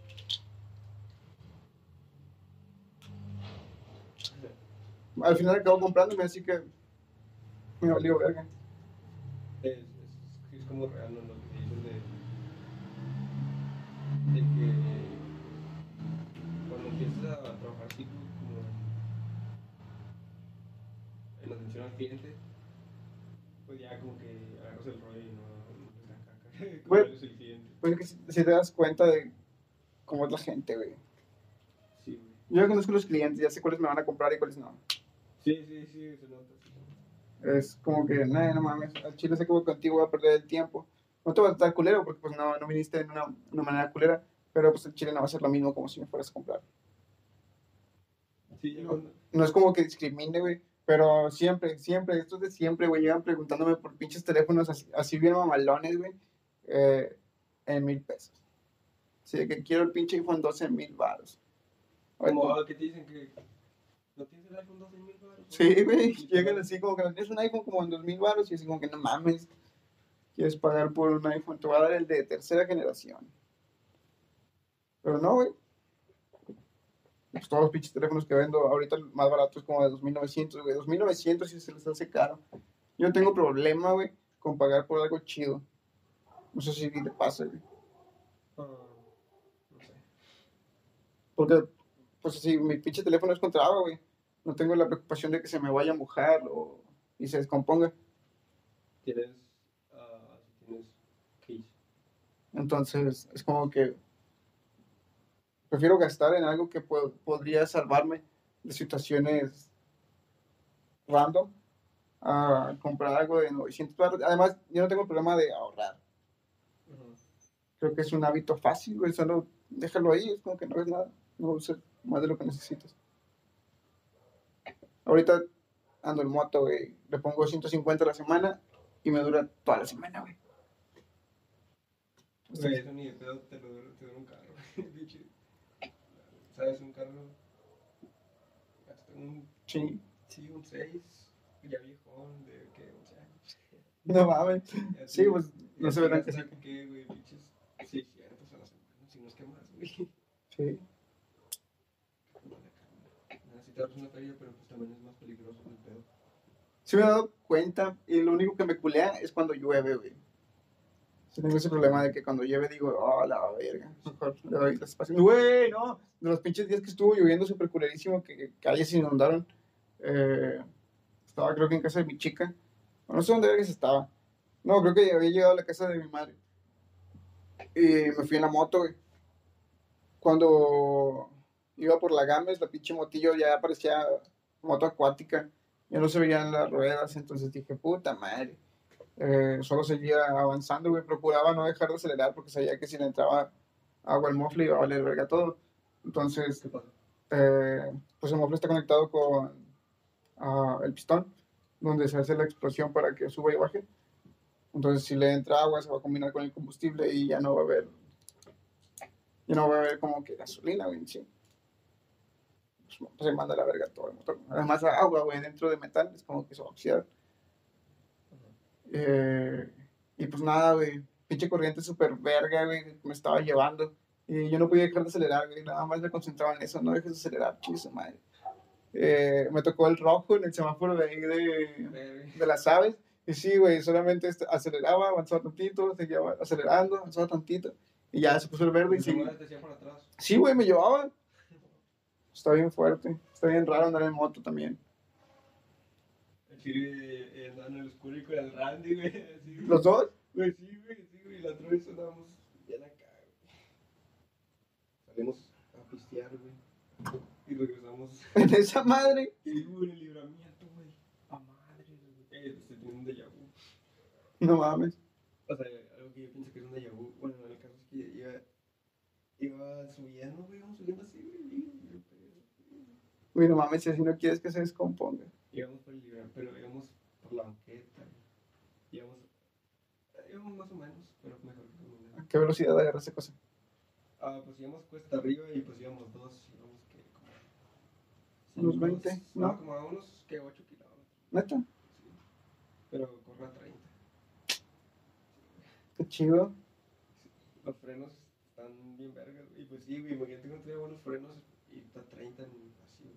Al final acabo comprándome, así que me valió verga. Es, como real, ¿no? Lo que dicen de, de que cuando empiezas a trabajar así como en atención al cliente, pues ya como que agarras el rollo y no, no caca. Bueno. el cliente. Pues es que si, si te das cuenta de cómo es la gente, güey. Sí, güey. Yo ya conozco los clientes, ya sé cuáles me van a comprar y cuáles no. Sí, sí, sí, se nota. Es como que, nah, no mames, al chile sé que contigo, voy a perder el tiempo. No te voy a tratar culero porque pues no, no viniste de una, una manera culera, pero pues el chile no va a ser lo mismo como si me fueras a comprar. Sí, No. No es como que discrimine, güey, pero siempre, siempre, esto es de siempre, güey, llegan preguntándome por pinches teléfonos así, así bien mamalones, güey, eh, en mil pesos. De que quiero el pinche iPhone 12 en mil baros. Como ah, que te dicen que no tienes el iPhone 12 mil baros. Sí, güey, llegan así como que tienes un iPhone como en dos mil baros y así como que no mames, quieres pagar por un iPhone, te voy a dar el de tercera generación. Pero no, güey. Pues todos los pinches teléfonos que vendo ahorita el más barato es como de 2900, güey. 2900 si se les hace caro. Yo no tengo problema, güey, con pagar por algo chido. No sé si te pasa, güey. Ah, no sé. Porque, pues si mi pinche teléfono es contra agua, güey. No tengo la preocupación de que se me vaya a mojar o, y se descomponga. Tienes, si tienes case. Entonces, es como que prefiero gastar en algo que po- podría salvarme de situaciones random a comprar algo de 900 baros. Además, yo no tengo problema de ahorrar. Creo que es un hábito fácil, güey. Solo déjalo ahí, es como que no es nada. No uses más de lo que necesitas. Ahorita ando en moto, güey. Le pongo 150 a la semana y me dura toda la semana, güey. Güey, eso ni de pedo te lo dura, te dura un carro. ¿Sabes? Un carro. Hasta un, Sí. sí, un 6. Ya viejón, de que 11 años. No mames. Sí, pues no se verán que sí. ¿Qué, güey? Pinches 600 a la semana, si no es que más, güey. Sí. Si te ahorras una feria, pero pues también es más peligroso el pedo. Sí me he dado cuenta y lo único que me culea es cuando llueve, güey. Tengo ese problema de que cuando llueve digo, oh, la verga, mejor le doy espacio. Güey, no, de los pinches días que estuvo lloviendo súper culerísimo, que calles se inundaron. eh, estaba creo que en casa de mi chica. No sé dónde vergas estaba. No, creo que había llegado a la casa de mi madre. Y me fui en la moto, güey. Cuando iba por la Games, la pinche motillo ya parecía moto acuática. Ya no se veían las ruedas, entonces dije, puta madre. Eh, solo seguía avanzando, güey. Procuraba no dejar de acelerar porque sabía que si le entraba agua al mofle iba a valer verga todo. Entonces, eh, pues el mofle está conectado con ah, el pistón, donde se hace la explosión para que suba y baje. Entonces, si le entra agua, se va a combinar con el combustible y ya no va a haber, ya no va a haber como que gasolina, güey, en sí. Pues, pues, se manda la verga todo el motor. Además, agua, güey, dentro de metal es como que se va a oxidar. Eh, y pues nada, güey, pinche corriente súper verga, güey, me estaba llevando. Y yo no podía dejar de acelerar, güey, nada más me concentraba en eso, no dejes de acelerar, chiso, madre. Eh, me tocó el rojo en el semáforo de ahí de, de las aves. Y sí, güey, solamente este- aceleraba, avanzaba tantito, seguía acelerando, avanzaba tantito. Y ya se puso el verde y atrás. Sí, güey, me llevaba. Está bien fuerte. Está bien raro andar en moto también. El en el oscuro y con el Randy, güey. Así, güey. ¿Los dos? Güey, sí, güey, sí, güey. La otra vez andábamos bien acá, güey. Salimos a pistear, güey. Y regresamos. En esa madre. Y güey, en el libramiento, güey. A madre, güey. Eh, estoy teniendo un déjà vu. No mames. O sea, algo que yo pienso que es un déjà vu. Bueno, el caso es que iba, iba subiendo, güey, íbamos subiendo así Güey, no mames, si así no quieres que se descomponga. Íbamos por el liberal, pero íbamos por la banqueta. Íbamos, íbamos más o menos, pero mejor que. ¿A qué velocidad agarra esa cosa? Ah, pues íbamos cuesta arriba y pues íbamos dos, íbamos que como... Unos cinco, 20, No, ¿no? como a unos que 8 kilómetros. Neta, Sí. Pero corre a 30. qué chido. Los frenos están bien vergas. Y pues sí, güey, imagínate que no traía buenos frenos y está 30 en así.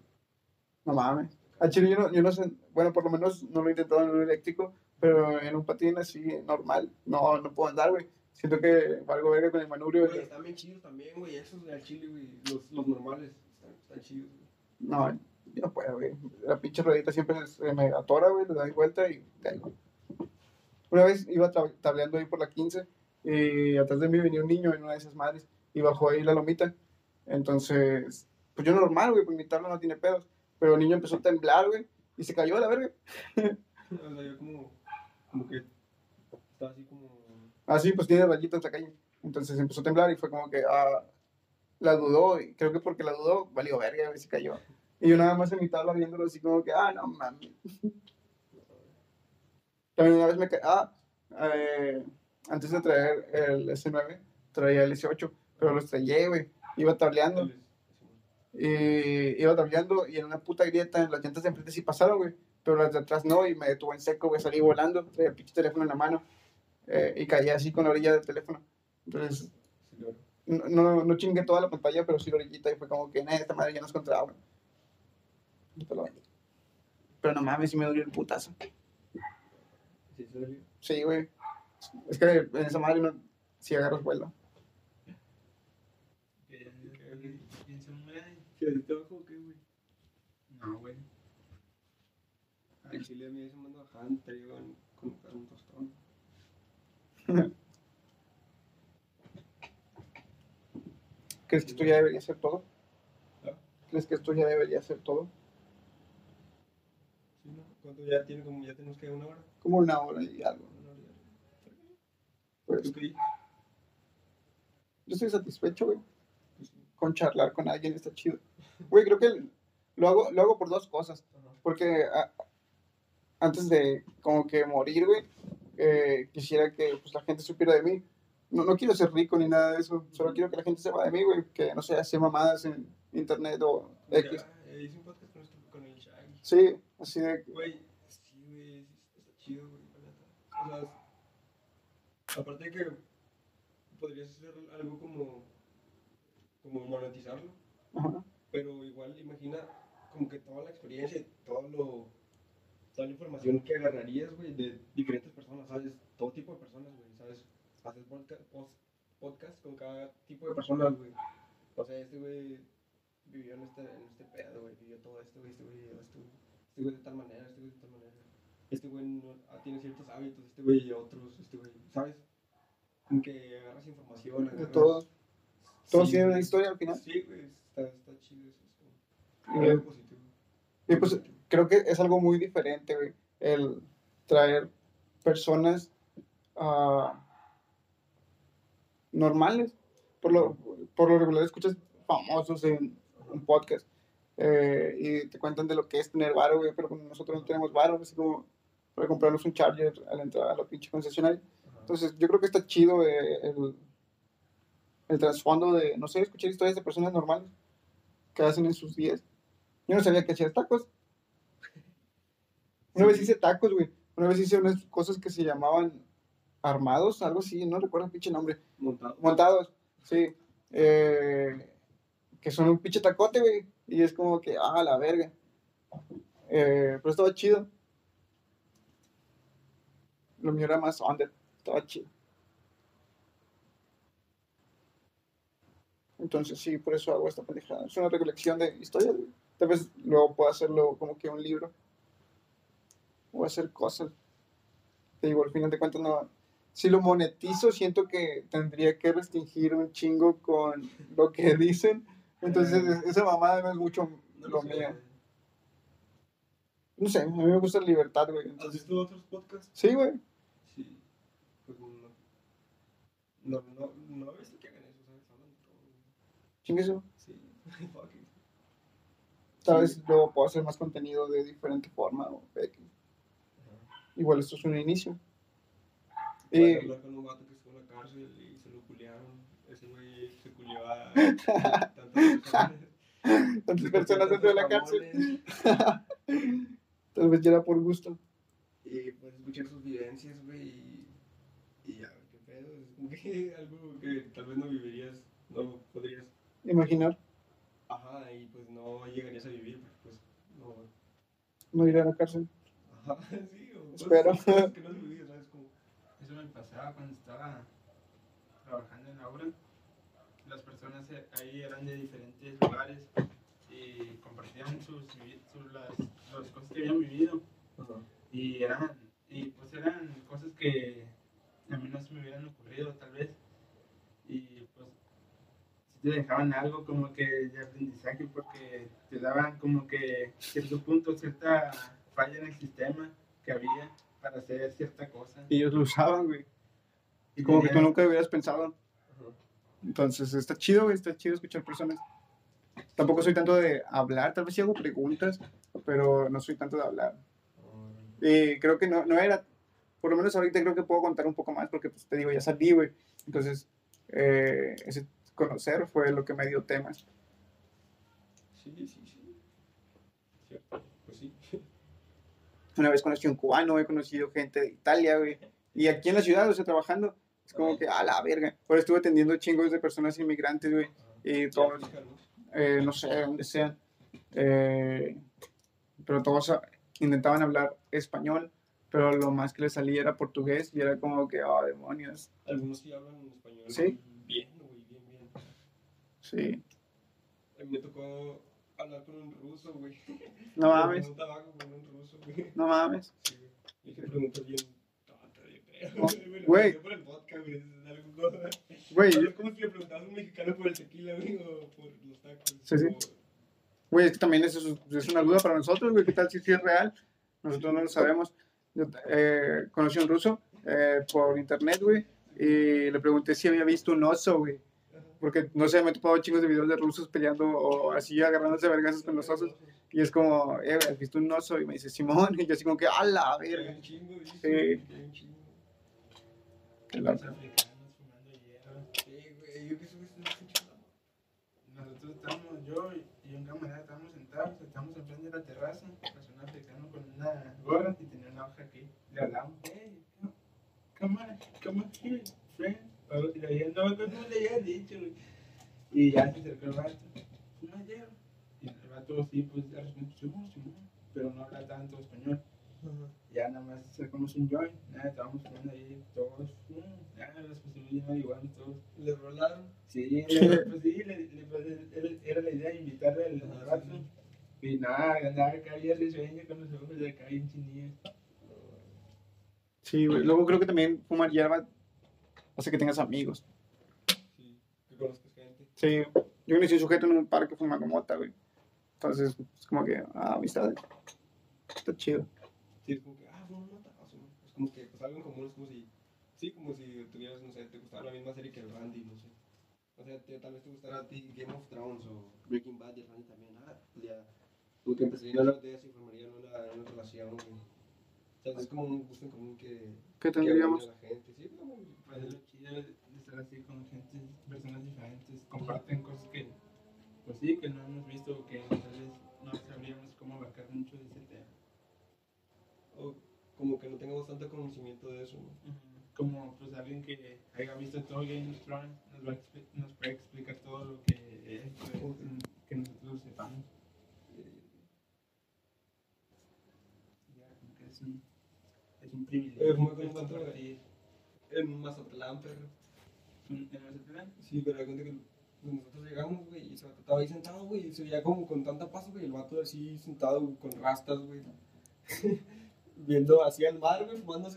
No mames. A chile yo no, yo no sé, bueno, por lo menos no lo he intentado en un eléctrico, pero en un patín así normal, no, no puedo andar, güey. Siento que valgo verga con el manubrio. Güey, están bien chidos también, güey. Esos al chile, güey. Los, los normales están, están chidos, güey. No, yo no puedo, güey. La pinche ruedita siempre se me atora, güey, le doy vuelta y caigo. Una vez iba tableando ahí por la 15 y atrás de mí venía un niño en una de esas madres y bajó ahí la lomita. Entonces, pues yo normal, güey, pues mi tabla no tiene pedos. Pero el niño empezó a temblar, güey, y se cayó a la verga. O sea, yo como, como que estaba así como... Ah, sí, pues tiene rayitas la calle. Entonces empezó a temblar y fue como que, ah, la dudó, y creo que porque la dudó, valió verga, güey, se cayó. Y yo nada más en mi tabla viéndolo así como que, ah, no mames. También una vez me caí, ah, eh, antes de traer el S9, traía el S8, pero lo estrellé, güey. Iba tableando, y iba tableando y en una puta grieta en las llantas de enfrente sí pasaron, güey. Pero las de atrás no, y me detuvo en seco, güey, salí volando, traía el pinche teléfono en la mano, eh, y caí así con la orilla del teléfono. Entonces, no, no, no chingué toda la pantalla, pero sí la orillita, y fue como que, esta madre ya no es contra agua. Y te lo vendo. Pero no mames, sí me dolió el putazo. Sí, dolió. Sí, güey. Es que en esa madre no, si agarras vuelo. Que ya- ¿Quién se muere? ¿Sí, así te bajó o qué, güey? No, güey. Al chile a mí se me digo, en- con con un tostón. ¿Crees que esto ya debería ser todo? ¿Ah? ¿Crees que esto ya debería ser todo? Sí, ¿no? ¿Cuánto ya tiene? Como ya tenemos que una hora. Como una hora y algo. Una hora y algo. Pues, yo estoy satisfecho, güey. Pues. Con charlar con alguien está chido. Güey, creo que lo hago, lo hago por dos cosas. Porque a- antes de como que morir, güey, eh, quisiera que pues, la gente supiera de mí. No, no quiero ser rico ni nada de eso. Solo quiero que la gente sepa de mí, güey. Que no sé, hacer mamadas en internet o X. Ya, eh, hice un podcast con, este- con el Shaggy. Sí, así de... Güey, sí, güey, está chido, güey. O sea, aparte de que podrías hacer algo como, como monetizarlo, Ajá. Pero igual imagina como que toda la experiencia, y todo lo, toda la información que agarrarías, güey, de diferentes personas, ¿sabes? Todo tipo de personas, güey, ¿sabes? Haces podcast, podcast con cada tipo de personas, güey. O sea, este güey vivió en este, en este pedo, güey, vivió todo esto, güey, este güey. Este güey de tal manera, este güey de tal manera. Este güey no, ah, tiene ciertos hábitos, este güey y otros, este güey, ¿sabes? Como que agarras información, De todos. Todos Sí, tienen una historia al final. Sí, güey, está, está chido eso. Es Y, algo positivo. y, pues creo que es algo muy diferente, güey. El traer personas ah, normales. Por lo, por lo regular escuchas famosos en un podcast. eh, y te cuentan de lo que es tener varo, güey, pero nosotros no tenemos varo, así como para comprarnos un charger al entrar a la pinche concesionaria. Entonces, yo creo que está chido eh, el, el trasfondo de, no sé, escuchar historias de personas normales que hacen en sus días. Yo no sabía que hacías tacos. Una vez hice tacos, güey. Una vez hice unas cosas que se llamaban armados, algo así, no recuerdo el pinche nombre. Montado. Montados, sí. Eh, que son un pinche tacote, güey. Y es como que, ah, la verga. Eh, pero estaba chido. Lo mío era más under. Estaba chido. Entonces, sí, por eso hago esta pendejada. Es una recolección de historias. Tal vez luego pueda hacerlo como que un libro. O hacer cosas. Te digo, al final de cuentas, no. Si lo monetizo, siento que tendría que restringir un chingo con lo que dicen. Entonces, esa mamada no es mucho lo mío. No sé, a mí me gusta la libertad, güey. ¿Has visto otros podcasts? sí, güey. Sí. Pues no. No, no, no he visto que hagan eso, ¿sabes? Hablan de todo. güey. Chingue eso. Sí. Tal vez luego puedo hacer más contenido de diferente forma. o. Igual esto es un inicio. A hablar con un vato que estuvo en la cárcel y se lo culiaron. Ese güey se culió a tantas personas. tantas personas dentro de la cárcel. Tal vez ya era por gusto. Y pues escuchar sus vivencias, güey. Y, y ya, qué pedo. Es algo que tal vez no vivirías, no podrías. Imaginar, Ajá, y pues no llegarías a vivir, porque pues no. no ir a la cárcel. Ajá, sí, o Espero. cosas que no has vivido, ¿sabes? Como, Eso me pasaba cuando estaba trabajando en la obra. Las personas eh, ahí eran de diferentes lugares y compartían sus, sus- las, las cosas que habían vivido. Y eran, y pues eran cosas que a mí no se me hubieran ocurrido tal vez. Y te dejaban algo como que de aprendizaje porque te daban como que cierto punto, cierta falla en el sistema que había para hacer cierta cosa. Y ellos lo usaban, güey. Y Como que tú nunca hubieras pensado. Ajá. Entonces está chido, güey, está chido escuchar personas. Tampoco soy tanto de hablar, tal vez sí hago preguntas, pero no soy tanto de hablar. Y creo que no, no era, por lo menos ahorita creo que puedo contar un poco más porque pues te digo, ya salí, güey. Entonces, eh, ese conocer fue lo que me dio temas. Sí, sí, sí. Cierto, pues sí. Una vez conocí a un cubano, he conocido gente de Italia, güey. Y aquí en la ciudad, o sea, trabajando, es como que, a la verga. Ahora estuve atendiendo chingos de personas inmigrantes, güey. Y todos, eh, no sé, dónde sean. Eh, pero todos intentaban hablar español, pero lo más que les salía era portugués y era como que, oh, demonios. Algunos sí hablan español. Sí. Bien. Sí, A mí me tocó hablar con un ruso, güey. no mames, Con un tabaco con un ruso, güey. no mames. Sí. Le dije preguntas bien lo güey. enseñó por el vodka, güey. es algo- Güey, Es como si le preguntabas a un mexicano por el tequila, güey, o por los tacos. Sí, sí. Güey, es que también eso es, es una duda para nosotros, güey. ¿Qué tal si sí es real? Nosotros no lo sabemos. Yo eh, conocí a un ruso eh, por internet, güey, y le pregunté si había visto un oso, güey. Porque, no sé, me he topado chingos de videos de rusos peleando o así agarrándose vergazos con los osos. Y es como, eh, ¿has visto un oso? Y me dice, Simón. Y yo así como que, a la verga. Sí. este. Nosotros estábamos, yo y un camarada estábamos sentados, estábamos enfrente de la terraza, pasó un africano con una gorra y tenía una hoja aquí. Le hablamos, hey, come on, come on here, friend. O- Y le dije, no, no, no le había dicho, güey. Y ya se acercó el vato, fuma hierro. Y el vato sí, pues, de repente, Simón, Simón, pero no habla tanto español. Ya nada más sacamos un joint, nada, estábamos fumando ahí todos, ya pusimos bien marihuanos todos. Le rolaron. Sí, le- pues sí, le, le- pues, él- era la idea de invitarle al Ajá, rato. sí, Y nada, andaba acá bien risueño con los ojos de acá bien chinillos. Sí, güey. Luego creo que también fumar hierba hace que tengas amigos. Sí, que conozcas gente. Sí, yo conocí un sujeto en un parque fumando mota, güey. Entonces, es como que, ah, amistades. Está chido. Sí, es como que, ah, tabazo, ¿no? Es como que, pues algo en común, es como si, sí, como si tuvieras, no sé, te gustara la misma serie que el Randy, no sé. O sea, te- tal vez te gustara a ti Game of Thrones o Breaking Bad y el Randy también. Ah, pues ya, como que empezarían a hablar de eso y formarían una, una relación, güey. O sea, es como un gusto en común que, ¿Qué que tendríamos? a la gente. Sí, no. Pues es lo chido de estar así con gente, personas diferentes, comparten cosas que, pues sí, que no hemos visto, que tal vez no sabríamos cómo abarcar mucho de ese tema. O como que no tengamos tanto conocimiento de eso, ¿no? Como pues alguien que haya visto todo Game of Thrones nos, va a nos puede explicar todo lo que es, pues, que nosotros sepamos. Ya, como que es un, privilegio. Es muy contento, compartir. En Mazatlán, perro. ¿En Mazatlán? Sí, pero que pues, nosotros llegamos, güey, y vato estaba ahí sentado, güey, y se veía como con tanta paz, güey, el vato así sentado con rastas, güey, viendo hacia el mar, güey, fumándose